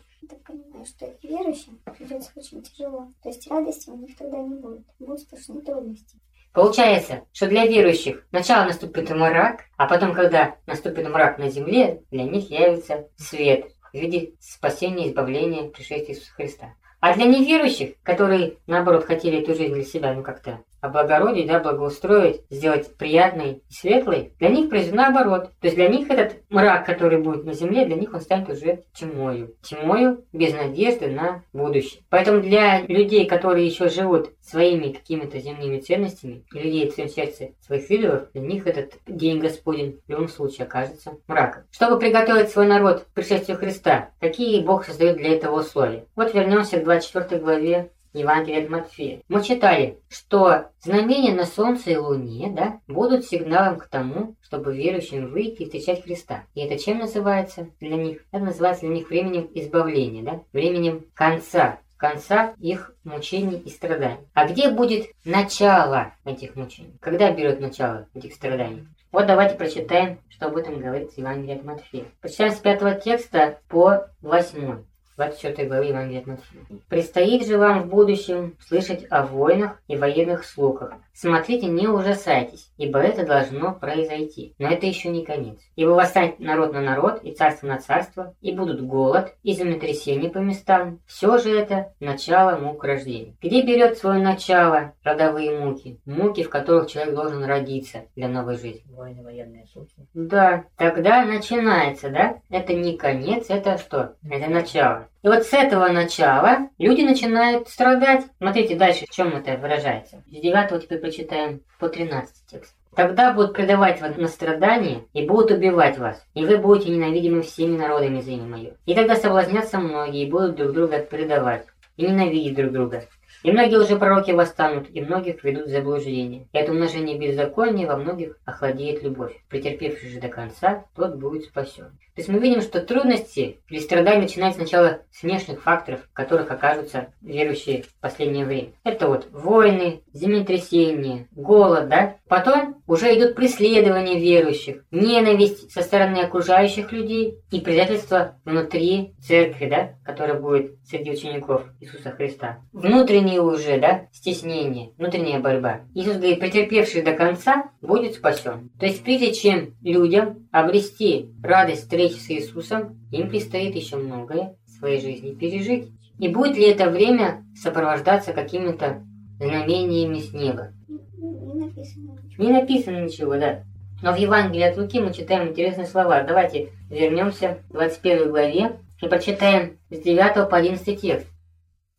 Понимаю, что верующим придется очень тяжело. То есть радости у них тогда не будет. Будут сплошные трудности. Получается, что для верующих сначала наступит мрак, а потом, когда наступит мрак на земле, для них явится свет в виде спасения, избавления, пришествия Иисуса Христа. А для неверующих, которые, наоборот, хотели эту жизнь для себя, ну как-то облагородить, да, благоустроить, сделать приятной и светлой, для них произойдет наоборот. То есть для них этот мрак, который будет на земле, для них он станет уже тьмою. Тьмою без надежды на будущее. Поэтому для людей, которые еще живут своими какими-то земными ценностями, и людей в своем сердце своих идолов, для них этот день Господень в любом случае окажется мраком. Чтобы приготовить свой народ к пришествию Христа, какие Бог создает для этого условия? Вот вернемся к 24 главе Евангелие от Матфея. Мы читали, что знамения на Солнце и Луне да, будут сигналом к тому, чтобы верующим выйти и встречать Христа. И это чем называется для них? Это называется для них временем избавления, да? временем конца, конца их мучений и страданий. А где будет начало этих мучений? Когда берет начало этих страданий? Вот давайте прочитаем, что об этом говорит Евангелие от Матфея. Прочитаем с пятого текста по восьмой. 24 главы Евангелия от Матфея. «Предстоит же вам в будущем слышать о войнах и военных слухах. Смотрите, не ужасайтесь, ибо это должно произойти. Но это еще не конец. Ибо восстанет народ на народ и царство на царство, и будут голод и землетрясения по местам. Все же это начало мук рождения. Где берет свое начало родовые муки? Муки, в которых человек должен родиться для новой жизни. Войны, военные слухи. Да, тогда начинается, да? Это не конец, это что? Это начало. И вот с этого начала люди начинают страдать. Смотрите дальше, в чем это выражается. С 9 теперь прочитаем по 13 текст. Тогда будут предавать вас на страдания и будут убивать вас, и вы будете ненавидимы всеми народами за имя мое. И тогда соблазнятся многие и будут друг друга предавать и ненавидеть друг друга. И многие уже пророки восстанут, и многих ведут в заблуждение. И от умножения беззакония во многих охладеет любовь. Претерпевший же до конца, тот будет спасен. То есть мы видим, что трудности или страдания начинаются сначала с внешних факторов, в которых окажутся верующие в последнее время. Это вот войны, землетрясения, голод, да? Потом уже идут преследования верующих, ненависть со стороны окружающих людей и предательство внутри церкви, да, которая будет среди учеников Иисуса Христа. Внутренние уже, да, стеснение, внутренняя борьба. Иисус говорит, претерпевший до конца будет спасен. То есть прежде чем людям обрести радость встречи с Иисусом, им предстоит еще многое в своей жизни пережить. И будет ли это время сопровождаться какими-то знамениями с неба? Не написано. Не написано ничего, да. Но в Евангелии от Луки мы читаем интересные слова. Давайте вернемся к 21 главе и прочитаем с 9 по 11 текст.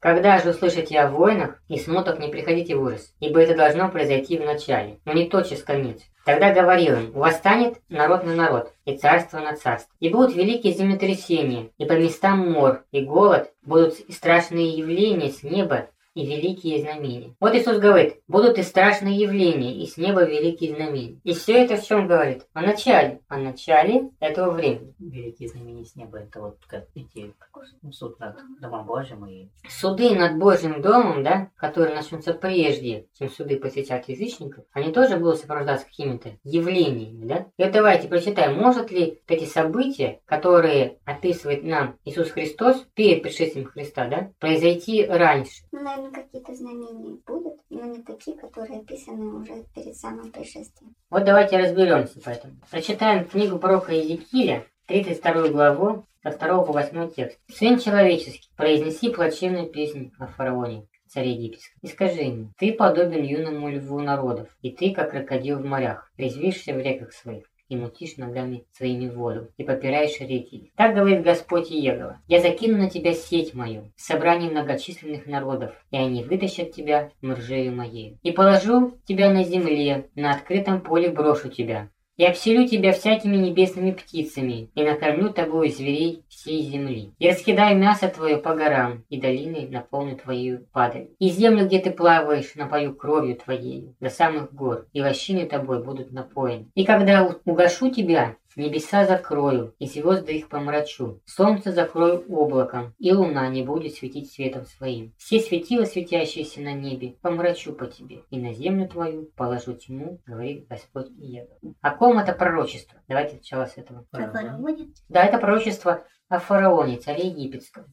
Когда же услышите о войнах и смутах, не приходите в ужас, ибо это должно произойти в начале, но не тотчас конец. Тогда говорил им, восстанет народ на народ, и царство на царство. И будут великие землетрясения, и по местам мор, и голод, будут и страшные явления с неба, и великие знамения. Вот Иисус говорит, будут и страшные явления, и с неба великие знамения. И все это в чем говорит? О начале. О начале этого времени. Великие знамения с неба, это вот как эти ну, суд над Домом Божьим и Суды над Божьим домом, да, которые начнутся прежде, чем суды посвятят язычников, они тоже будут сопровождаться какими-то явлениями, да? И вот давайте прочитаем, может ли эти события, которые описывает нам Иисус Христос перед пришествием Христа, да, произойти раньше? Наверное, какие-то знамения будут, но не такие, которые описаны уже перед самым пришествием. Вот давайте разберемся поэтому. Прочитаем книгу пророка Иезекииля, 32 главу, со 2 по 8 текст. «Сын человеческий, произнеси плачевную песню о фараоне, царе египетском, и скажи ему, ты подобен юному льву народов, и ты, как крокодил в морях, резвишься в реках своих, и мутишь ногами своими воду, и попираешь реки. Так говорит Господь Иегова. Я закину на тебя сеть мою, собрание многочисленных народов, и они вытащат тебя мржею моей. И положу тебя на земле, на открытом поле брошу тебя, И обселю тебя всякими небесными птицами, и накормлю тобою зверей всей земли. И раскидаю мясо твое по горам, и долины наполню твою падаль. И землю, где ты плаваешь, напою кровью твоей до самых гор, и лощины тобой будут напоены. И когда угашу тебя, Небеса закрою, и звезды их помрачу. Солнце закрою облаком, и луна не будет светить светом своим. Все светила, светящиеся на небе, помрачу по тебе, и на землю твою положу тьму, говорит Господь Иегова. О ком это пророчество? Давайте сначала с этого. О фараоне? Да, это пророчество о фараоне, царе египетском.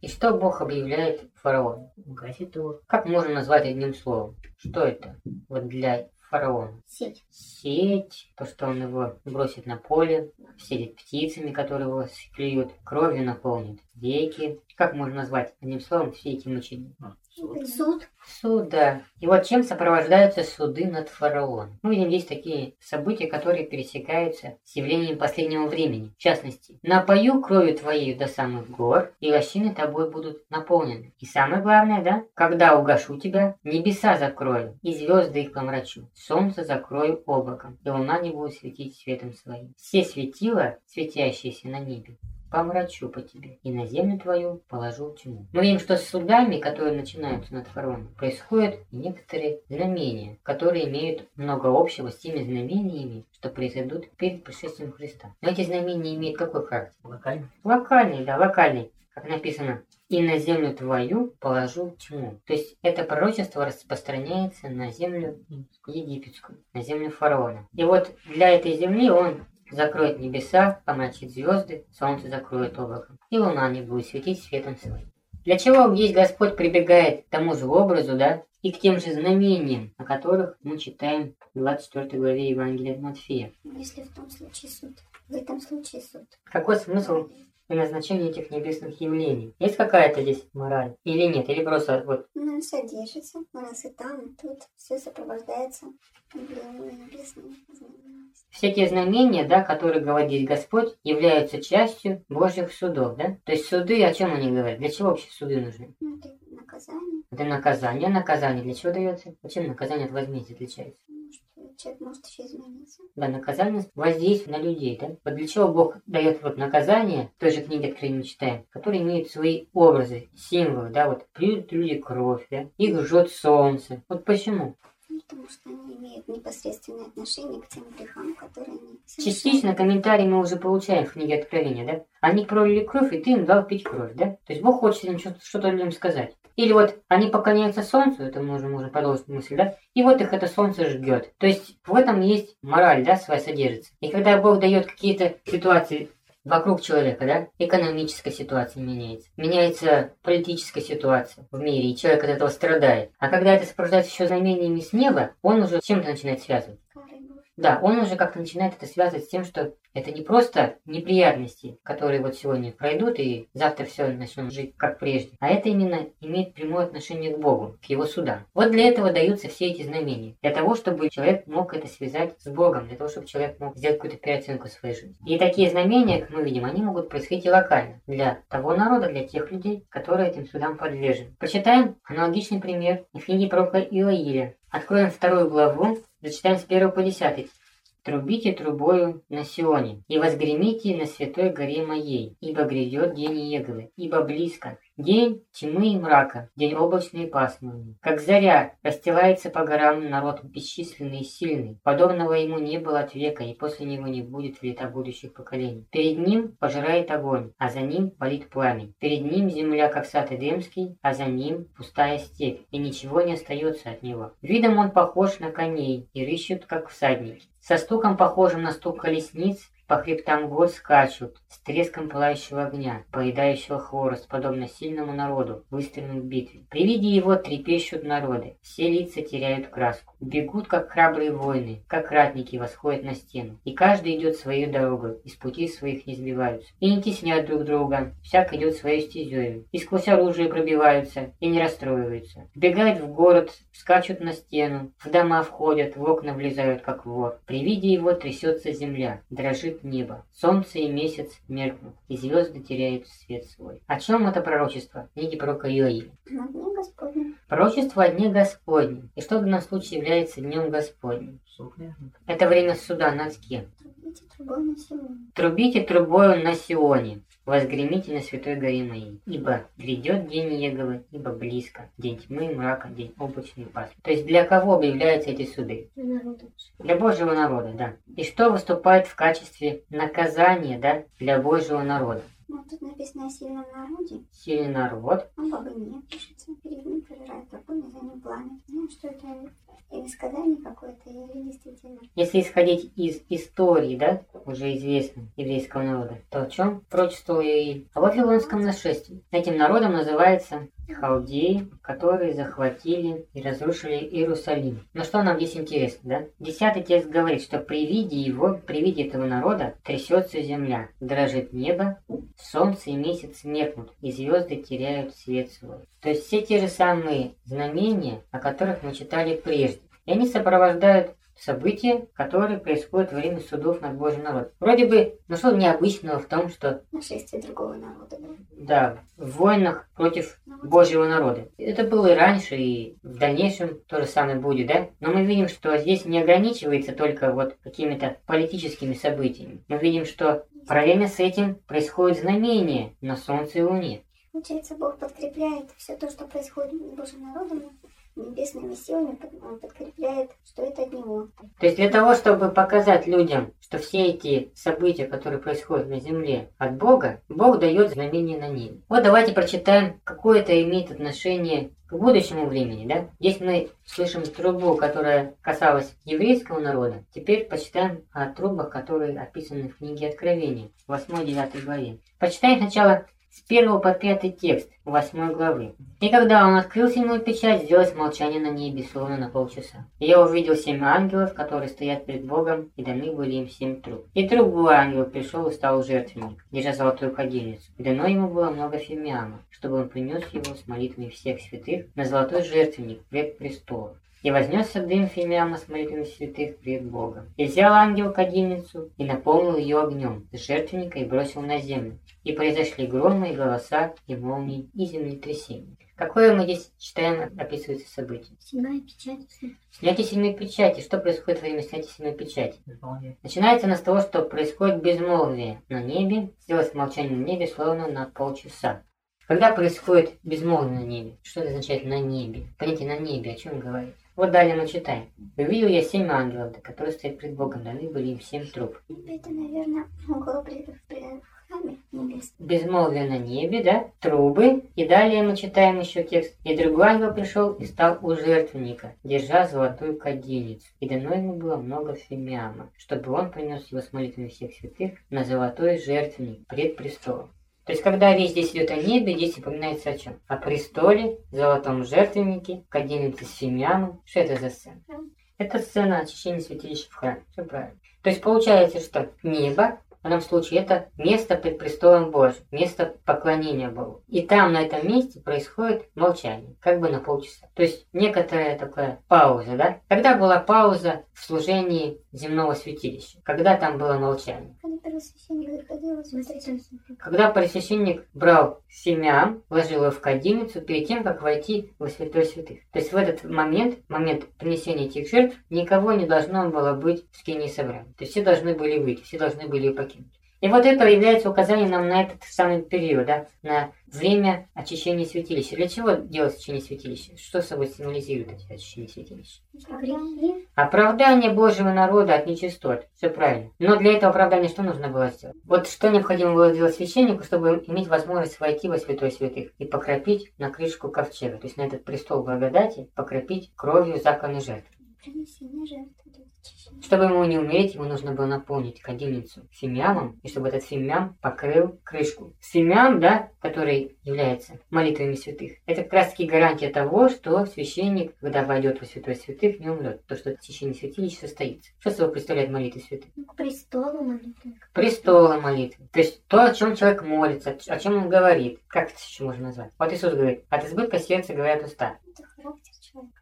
И что Бог объявляет фараону? Гасит его. Как можно назвать одним словом? Что это? Вот для фараона. Сеть. Сеть, то, что он его бросит на поле, сидит птицами, которые его клюют, кровью наполнит веки. Как можно назвать одним словом все эти мучения? Суд. Суд, да. И вот чем сопровождаются суды над фараоном? Мы видим, есть такие события, которые пересекаются с явлением последнего времени. В частности, «Напою кровью твоей до самых гор, и лощины тобой будут наполнены». И самое главное, да? «Когда угашу тебя, небеса закрою, и звезды их помрачу, солнце закрою облаком, и луна не будет светить светом своим. Все светила, светящиеся на небе, помрачу по тебе, и на землю твою положу тьму. Мы видим, что с судами, которые начинаются над фараоном, происходят некоторые знамения, которые имеют много общего с теми знамениями, что произойдут перед пришествием Христа. Но эти знамения имеют какой характер? Локально. Локальный, да, локальный. Как написано, и на землю твою положу тьму. То есть это пророчество распространяется на землю египетскую, на землю фараона. И вот для этой земли он закроет небеса, помрачит звезды, солнце закроет облаком, и луна не будет светить светом своим. Для чего здесь Господь прибегает к тому же образу, да, и к тем же знамениям, о которых мы читаем в 24 главе Евангелия от Матфея. Если в том случае суд. В этом случае суд. Какой смысл и назначение этих небесных явлений? Есть какая-то здесь мораль? Или нет? Или просто вот Ну, содержится. У нас и там, и тут. Все сопровождается небесными. все те знамения, да, которые говорит здесь Господь, являются частью Божьих судов, да? То есть суды, о чем они говорят? Для чего вообще суды нужны? Ну, это наказание. Это наказание. Наказание для чего дается? Чем наказание от возмездия отличается? Человек может еще измениться. Да, наказание воздействует на людей, да? Вот для чего Бог дает вот наказание, в той же книге Откровения читаем, которые имеют свои образы, символы, да, вот пьют люди кровь, да, их жжет солнце. Вот почему? Потому что они имеют непосредственное отношение к тем грехам, которые они Частично комментарий мы уже получаем в книге Откровения, да? Они пролили кровь, и ты им дал пить кровь, да? То есть Бог хочет им что- что-то людям сказать. Или вот они поклоняются солнцу, это мы уже можем продолжить мысль, да? И вот их это солнце жгет. То есть в этом есть мораль, да, своя содержится. И когда Бог дает какие-то ситуации вокруг человека, да, экономическая ситуация меняется, меняется политическая ситуация в мире, и человек от этого страдает. А когда это сопровождается еще знамениями с неба, он уже с чем-то начинает связывать. Да, он уже как-то начинает это связывать с тем, что это не просто неприятности, которые вот сегодня пройдут и завтра все начнем жить как прежде, а это именно имеет прямое отношение к Богу, к Его судам. Вот для этого даются все эти знамения. Для того, чтобы человек мог это связать с Богом, для того, чтобы человек мог сделать какую-то переоценку своей жизни. И такие знамения, как мы видим, они могут происходить и локально. Для того народа, для тех людей, которые этим судам подвержены. Прочитаем аналогичный пример в книге пророка Илаиля. Откроем вторую главу, зачитаем с 1 по 10. Трубите трубою на Сионе, и возгремите на святой горе моей, ибо грядет день Иеговы, ибо близко. День тьмы и мрака, день облачный и пасмурный. Как заря расстилается по горам народ бесчисленный и сильный. Подобного ему не было от века, и после него не будет в лета будущих поколений. Перед ним пожирает огонь, а за ним палит пламень. Перед ним земля, как сад Эдемский, а за ним пустая степь, и ничего не остается от него. Видом он похож на коней, и рыщут, как всадники. Со стуком, похожим на стук колесниц, по хребтам гор скачут, с треском пылающего огня, поедающего хворост, подобно сильному народу, выстроенному в битве. При виде его трепещут народы, все лица теряют краску. Бегут, как храбрые воины, как ратники восходят на стену. И каждый идет своей дорогой, из путей своих не сбиваются. И не теснят друг друга, всяк идет своей стезею. И сквозь оружие пробиваются, и не расстроиваются. Вбегают в город, скачут на стену, в дома входят, в окна влезают, как вор. При виде его трясется земля, дрожит небо. Солнце и месяц меркнут, и звезды теряют свет свой. О чем это пророчество? Книги пророка Иоиля. На дне Господне. Пророчество о дне Господнем. И что в данном случае является днем Господним? Это время суда над кем? Трубите трубой на Сионе. Трубите трубою на Сионе, возгремите на святой горе моей. Ибо грядет день Еговы, ибо близко. День тьмы мрака, день облачный пасмурный. То есть для кого объявляются эти суды? Для народа. Для Божьего народа, да. И что выступает в качестве наказания, да, для Божьего народа? Ну, тут написано о сильном народе, Сильный народ, а бабы нет, пишется. Перед ним пожирает огонь, и за ним пламя. Знаю, что это или сказание какое-то, или действительно. Если исходить из истории, да, уже известной еврейского народа, то о чем прочествовал и о вавилонском нашествии. Этим народом называется халдеи, которые захватили и разрушили Иерусалим. Но что нам здесь интересно, да? Десятый текст говорит, что при виде его, при виде этого народа трясется земля, дрожит небо, солнце и месяц меркнут, и звезды теряют свет свой. То есть все те же самые знамения, о которых мы читали прежде. И они сопровождают события, которые происходят во время судов над Божьим народом. Вроде бы, ну что необычного в том, что, Нашествие другого народа, да. да, в войнах против Божьего народа. Это было и раньше, и в дальнейшем то же самое будет, да? Но мы видим, что здесь не ограничивается только вот какими-то политическими событиями. Мы видим, что параллельно с этим происходит знамение на Солнце и Луне. Получается, Бог подкрепляет все то, что происходит с Божьим народом, небесными силами, он подкрепляет, что это от Него. То есть для того, чтобы показать людям, что все эти события, которые происходят на Земле, от Бога, Бог дает знамение на небе. Вот давайте прочитаем, какое это имеет отношение к будущему времени, да? Здесь мы слышим трубу, которая касалась еврейского народа. Теперь почитаем о трубах, которые описаны в книге Откровения, 8-9 главе. Почитаем сначала с 1 по 5 текст 8 главы. «И когда он открыл седьмую печать, сделалось молчание на небе, словно на полчаса. И я увидел семь ангелов, которые стоят перед Богом, и даны были им семь труб. И другой ангел пришел и стал жертвенник, держа золотую кадильницу. И дано ему было много фимиама, чтобы он принес его с молитвами всех святых на золотой жертвенник пред престолом. И вознесся дым фимиама с молитвами святых пред Богом. И взял ангел кадильницу и наполнил ее огнем с жертвенника и бросил на землю. И произошли громы, и голоса, и молнии, и землетрясения. Какое мы здесь читаем, описывается событие? Седьмая печать. Снятие седьмой печати. Что происходит во время снятия седьмой печати? Исполняет. Начинается она с того, что происходит безмолвие на небе, сделать молчание на небе словно на полчаса. Когда происходит безмолвие на небе? Что это означает на небе? Понятие на небе, о чем говорит? Вот далее мы читаем. «Увидел я семь ангелов, которые стоят пред Богом, даны были им семь труб». Это, наверное, около Безмолвие на небе, да? Трубы. И далее мы читаем еще текст. «И другой ангел пришел и стал у жертвенника, держа золотую кадильницу. И дано ему было много фимиама, чтобы он принес его с молитвами всех святых на золотой жертвенник пред престолом». То есть, когда речь здесь идет о небе, здесь упоминается о чем? О престоле, золотом жертвеннике, кадильнице с фимиамом. Что это за сцена? Это сцена очищения святилища в храме. Все правильно. То есть, получается, что небо в данном случае это место пред престолом Божьим, место поклонения Богу. И там, на этом месте, происходит молчание, как бы на полчаса. То есть некоторая такая пауза, да? Когда была пауза в служении земного святилища? Когда там было молчание? Когда первосвященник брал семя, вложил его в кадильницу перед тем, как войти во святой святых. То есть в этот момент, момент принесения этих жертв, никого не должно было быть в скинии собрания. То есть все должны были выйти, все должны были покинуть. И вот это является указанием нам на этот самый период, да, на время очищения святилища. Для чего делать очищение святилища? Что собой символизирует эти очищение святилища? Оправдание Божьего народа от нечистот. Все правильно. Но для этого оправдания что нужно было сделать? Вот что необходимо было сделать священнику, чтобы иметь возможность войти во святой святых и покропить на крышку ковчега, то есть на этот престол благодати, покропить кровью законной жертвы. Принесение жертвы очищения. Чтобы ему не умереть, ему нужно было наполнить кадильницу фимиамом, и чтобы этот фимиам покрыл крышку. Фимиам, да, который является молитвами святых, это как раз таки гарантия того, что священник, когда войдет во святой святых, не умрет. То, что очищение святилища состоится. Что собой представляет молитва святых? К престолу молитвы. престола молитвы. То есть то, о чем человек молится, о чем он говорит. Как это еще можно назвать? Вот Иисус говорит, от избытка сердца говорят уста. Это характер.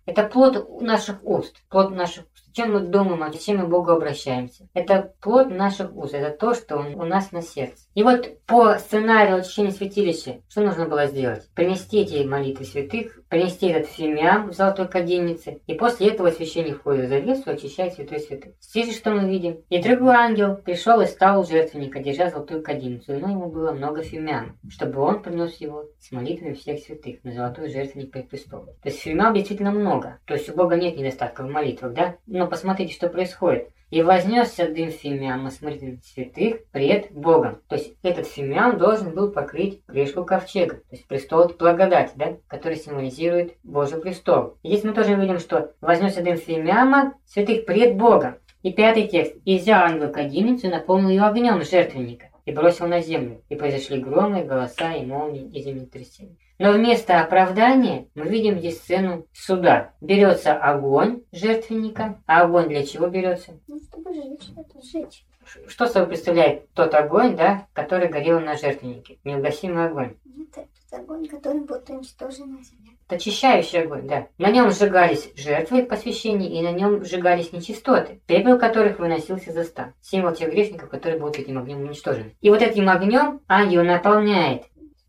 Это плод наших уст. Плод наших. Чем мы думаем, о чем мы к Богу обращаемся. Это плод наших уст, это то, что у нас на сердце. И вот по сценарию очищения святилища, что нужно было сделать? Принести эти молитвы святых, принести этот фимиам в золотой кадильнице, и после этого священник входит в завесу очищает святой святых. Здесь что мы видим? И другой ангел пришел и стал у жертвенника, держа золотую кадильницу, но ему было много фимиам, чтобы он принес его с молитвами всех святых на золотой жертвенник пред престолом. То есть фимиам действительно много, то есть у Бога нет недостатка в молитвах, да? Но посмотрите, что происходит. И вознесся дым фимиама смотритель святых пред Богом. То есть этот фимиам должен был покрыть крышку ковчега, то есть престол благодати, да, который символизирует Божий престол. И здесь мы тоже видим, что вознесся дым фимиама святых пред Богом. И пятый текст. «И взял ангел кадильницу и наполнил ее огнем жертвенника, и бросил на землю, и произошли громы, голоса и молнии и землетрясения». Но вместо оправдания мы видим здесь сцену суда. Берется огонь жертвенника, а огонь для чего берется? Ну, чтобы жечь, это жечь. Что собой представляет тот огонь, да, который горел на жертвеннике? Неугасимый огонь. Это тот огонь, который будет уничтожен на земле. Это очищающий огонь, да. На нем сжигались жертвы посвящения, и на нем сжигались нечистоты, пепел которых выносился за стан. Символ тех грешников, которые будут этим огнем уничтожены. И вот этим огнем ангел наполняет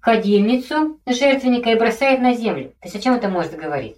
кадильницу жертвенника и бросает на землю. То есть о чем это может говорить?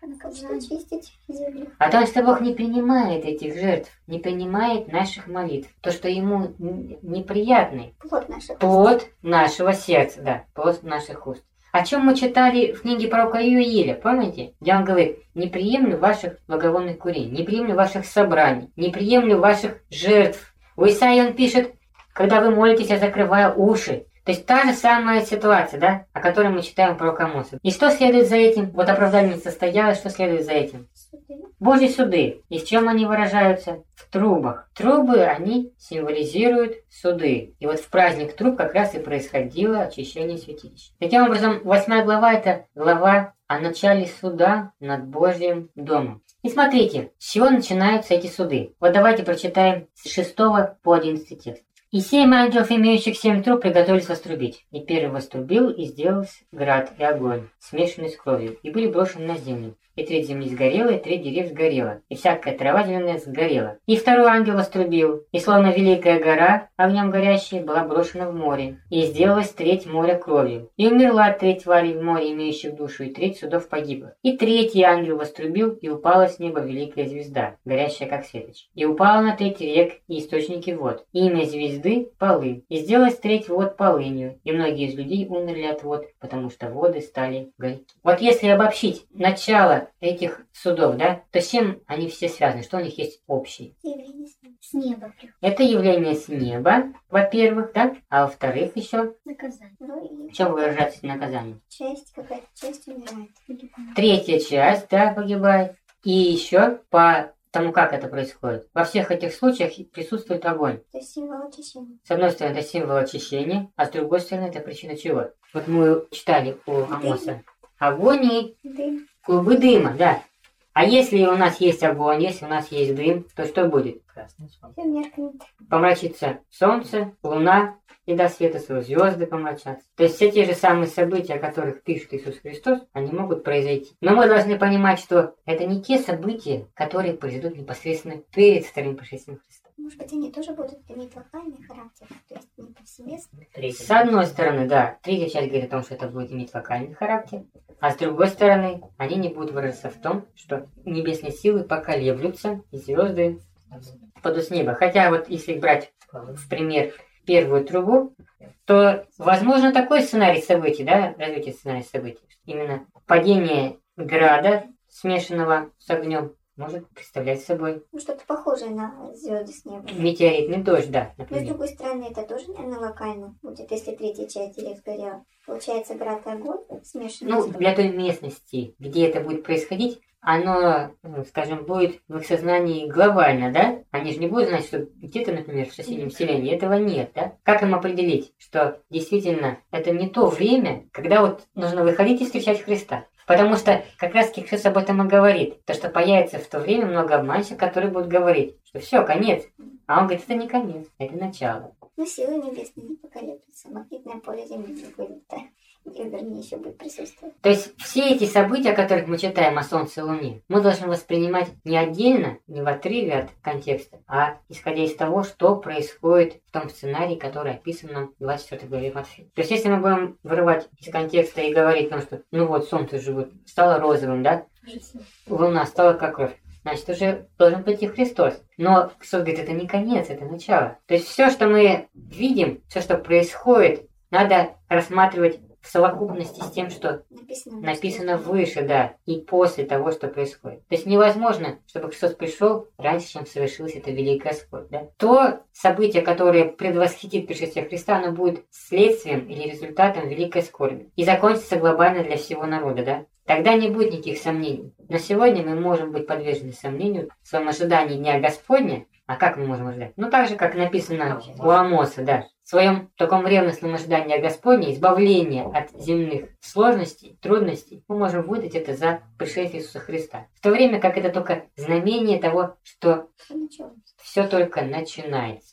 Надо как-то очистить землю. О том, что Бог не принимает этих жертв, не принимает наших молитв. То, что Ему неприятный Плод наших плод нашего сердца, да, плод наших уст. О чем мы читали в книге пророка Иуиля, помните? Где он говорит, не приемлю ваших благовонных курений, не приемлю ваших собраний, не приемлю ваших жертв. У Исаии он пишет, когда вы молитесь, я закрываю уши. То есть та же самая ситуация, да, о которой мы читаем про Амоса. И что следует за этим? Вот оправдание состоялось, что следует за этим? суды. Божьи суды. И в чем они выражаются? В трубах. Трубы, они символизируют суды. И вот в праздник труб как раз и происходило очищение святилища. Таким образом, восьмая глава – это глава о начале суда над Божьим домом. И смотрите, с чего начинаются эти суды. Вот давайте прочитаем с 6 по 11 текст. И семь ангелов, имеющих семь труб, приготовились вострубить. И первый вострубил, и сделался град и огонь, смешанный с кровью, и были брошены на землю. И треть земли сгорела, и треть дерев сгорела, и всякая трава зеленая сгорела. И второй ангел вострубил, и словно великая гора, огнем горящая, была брошена в море, и сделалась треть моря кровью. И умерла треть тварей в море, имеющих душу, и треть судов погибла. И третий ангел вострубил, и упала с неба великая звезда, горящая как светоч. И упала на треть рек и источники вод. И имя звезды – Полынь. И сделалась треть вод полынью, и многие из людей умерли от вод, потому что воды стали горьки. Вот если обобщить начало этих судов, да, то с чем они все связаны, что у них есть общее? Явление с неба Это явление с неба, во-первых, да, а во-вторых еще, наказание. Ну и в чем выражается наказание? часть, какая-то часть умирает. Третья часть, да, погибает. И еще по тому, как это происходит. Во всех этих случаях присутствует огонь. То есть символ очищения. С одной стороны, это символ очищения, а с другой стороны, это причина чего? Вот мы читали у Амоса. Огонь и Дым. Клубы дыма, да. А если у нас есть огонь, если у нас есть дым, то что будет? Красный меркнет. Помрачится солнце, луна, и до света своего звезды помрачатся. То есть все те же самые события, о которых пишет Иисус Христос, они могут произойти. Но мы должны понимать, что это не те события, которые произойдут непосредственно перед вторым пришествием Христа. Может быть, они тоже будут иметь локальный характер, то есть не повсеместно. С одной стороны, да, третья часть говорит о том, что это будет иметь локальный характер, а с другой стороны, они не будут выражаться в том, что небесные силы поколеблются, и звезды падут с неба. Хотя вот если брать в пример первую трубу, то возможно такой сценарий событий, да, развитие сценария событий. Именно падение града, смешанного с огнем, может представлять собой Ну, что-то похожее на звезды с неба. метеоритный дождь, да, Но с например. другой стороны, это тоже, наверное, локально будет, если третья часть сгорела. Получается, град и огонь смешанный Ну, для той местности, где это будет происходить, оно, ну, скажем, будет в их сознании глобально, да? Они же не будут знать, что где-то, например, в соседнем селении этого нет, да? Как им определить, что действительно это не то время, когда вот нужно выходить и встречать Христа? Потому что как раз Христос об этом и говорит, то, что появится в то время много обманщиков, которые будут говорить, что все, конец. А он говорит, это не конец, это начало. Но силы небесные не поколеблются, магнитное поле Земли не будет. И вернее еще будет присутствовать. То есть все эти события, о которых мы читаем о Солнце и Луне, мы должны воспринимать не отдельно, не в отрыве от контекста, а исходя из того, что происходит в том сценарии, который описан нам в 24 главе Матфея. То есть если мы будем вырывать из контекста и говорить, ну что, ну вот Солнце же вот стало розовым, да, Луна стала как кровь, значит уже должен прийти Христос. Но Иисус говорит, это не конец, это начало. То есть все, что мы видим, все, что происходит, надо рассматривать в совокупности с тем, что Написано. написано выше, да, и после того, что происходит. То есть невозможно, чтобы Христос пришел раньше, чем совершилось это великое скорбь. Да? То событие, которое предвосхитит пришествие Христа, оно будет следствием или результатом великой скорби. И закончится глобально для всего народа, да? Тогда не будет никаких сомнений. Но сегодня мы можем быть подвержены сомнению в своем ожидании Дня Господня. А как мы можем ожидать? Ну, так же, как написано у Амоса, да. В своем таком ревностном ожидании Господня, избавления от земных сложностей, трудностей, мы можем выдать это за пришествие Иисуса Христа. В то время как это только знамение того, что все только начинается.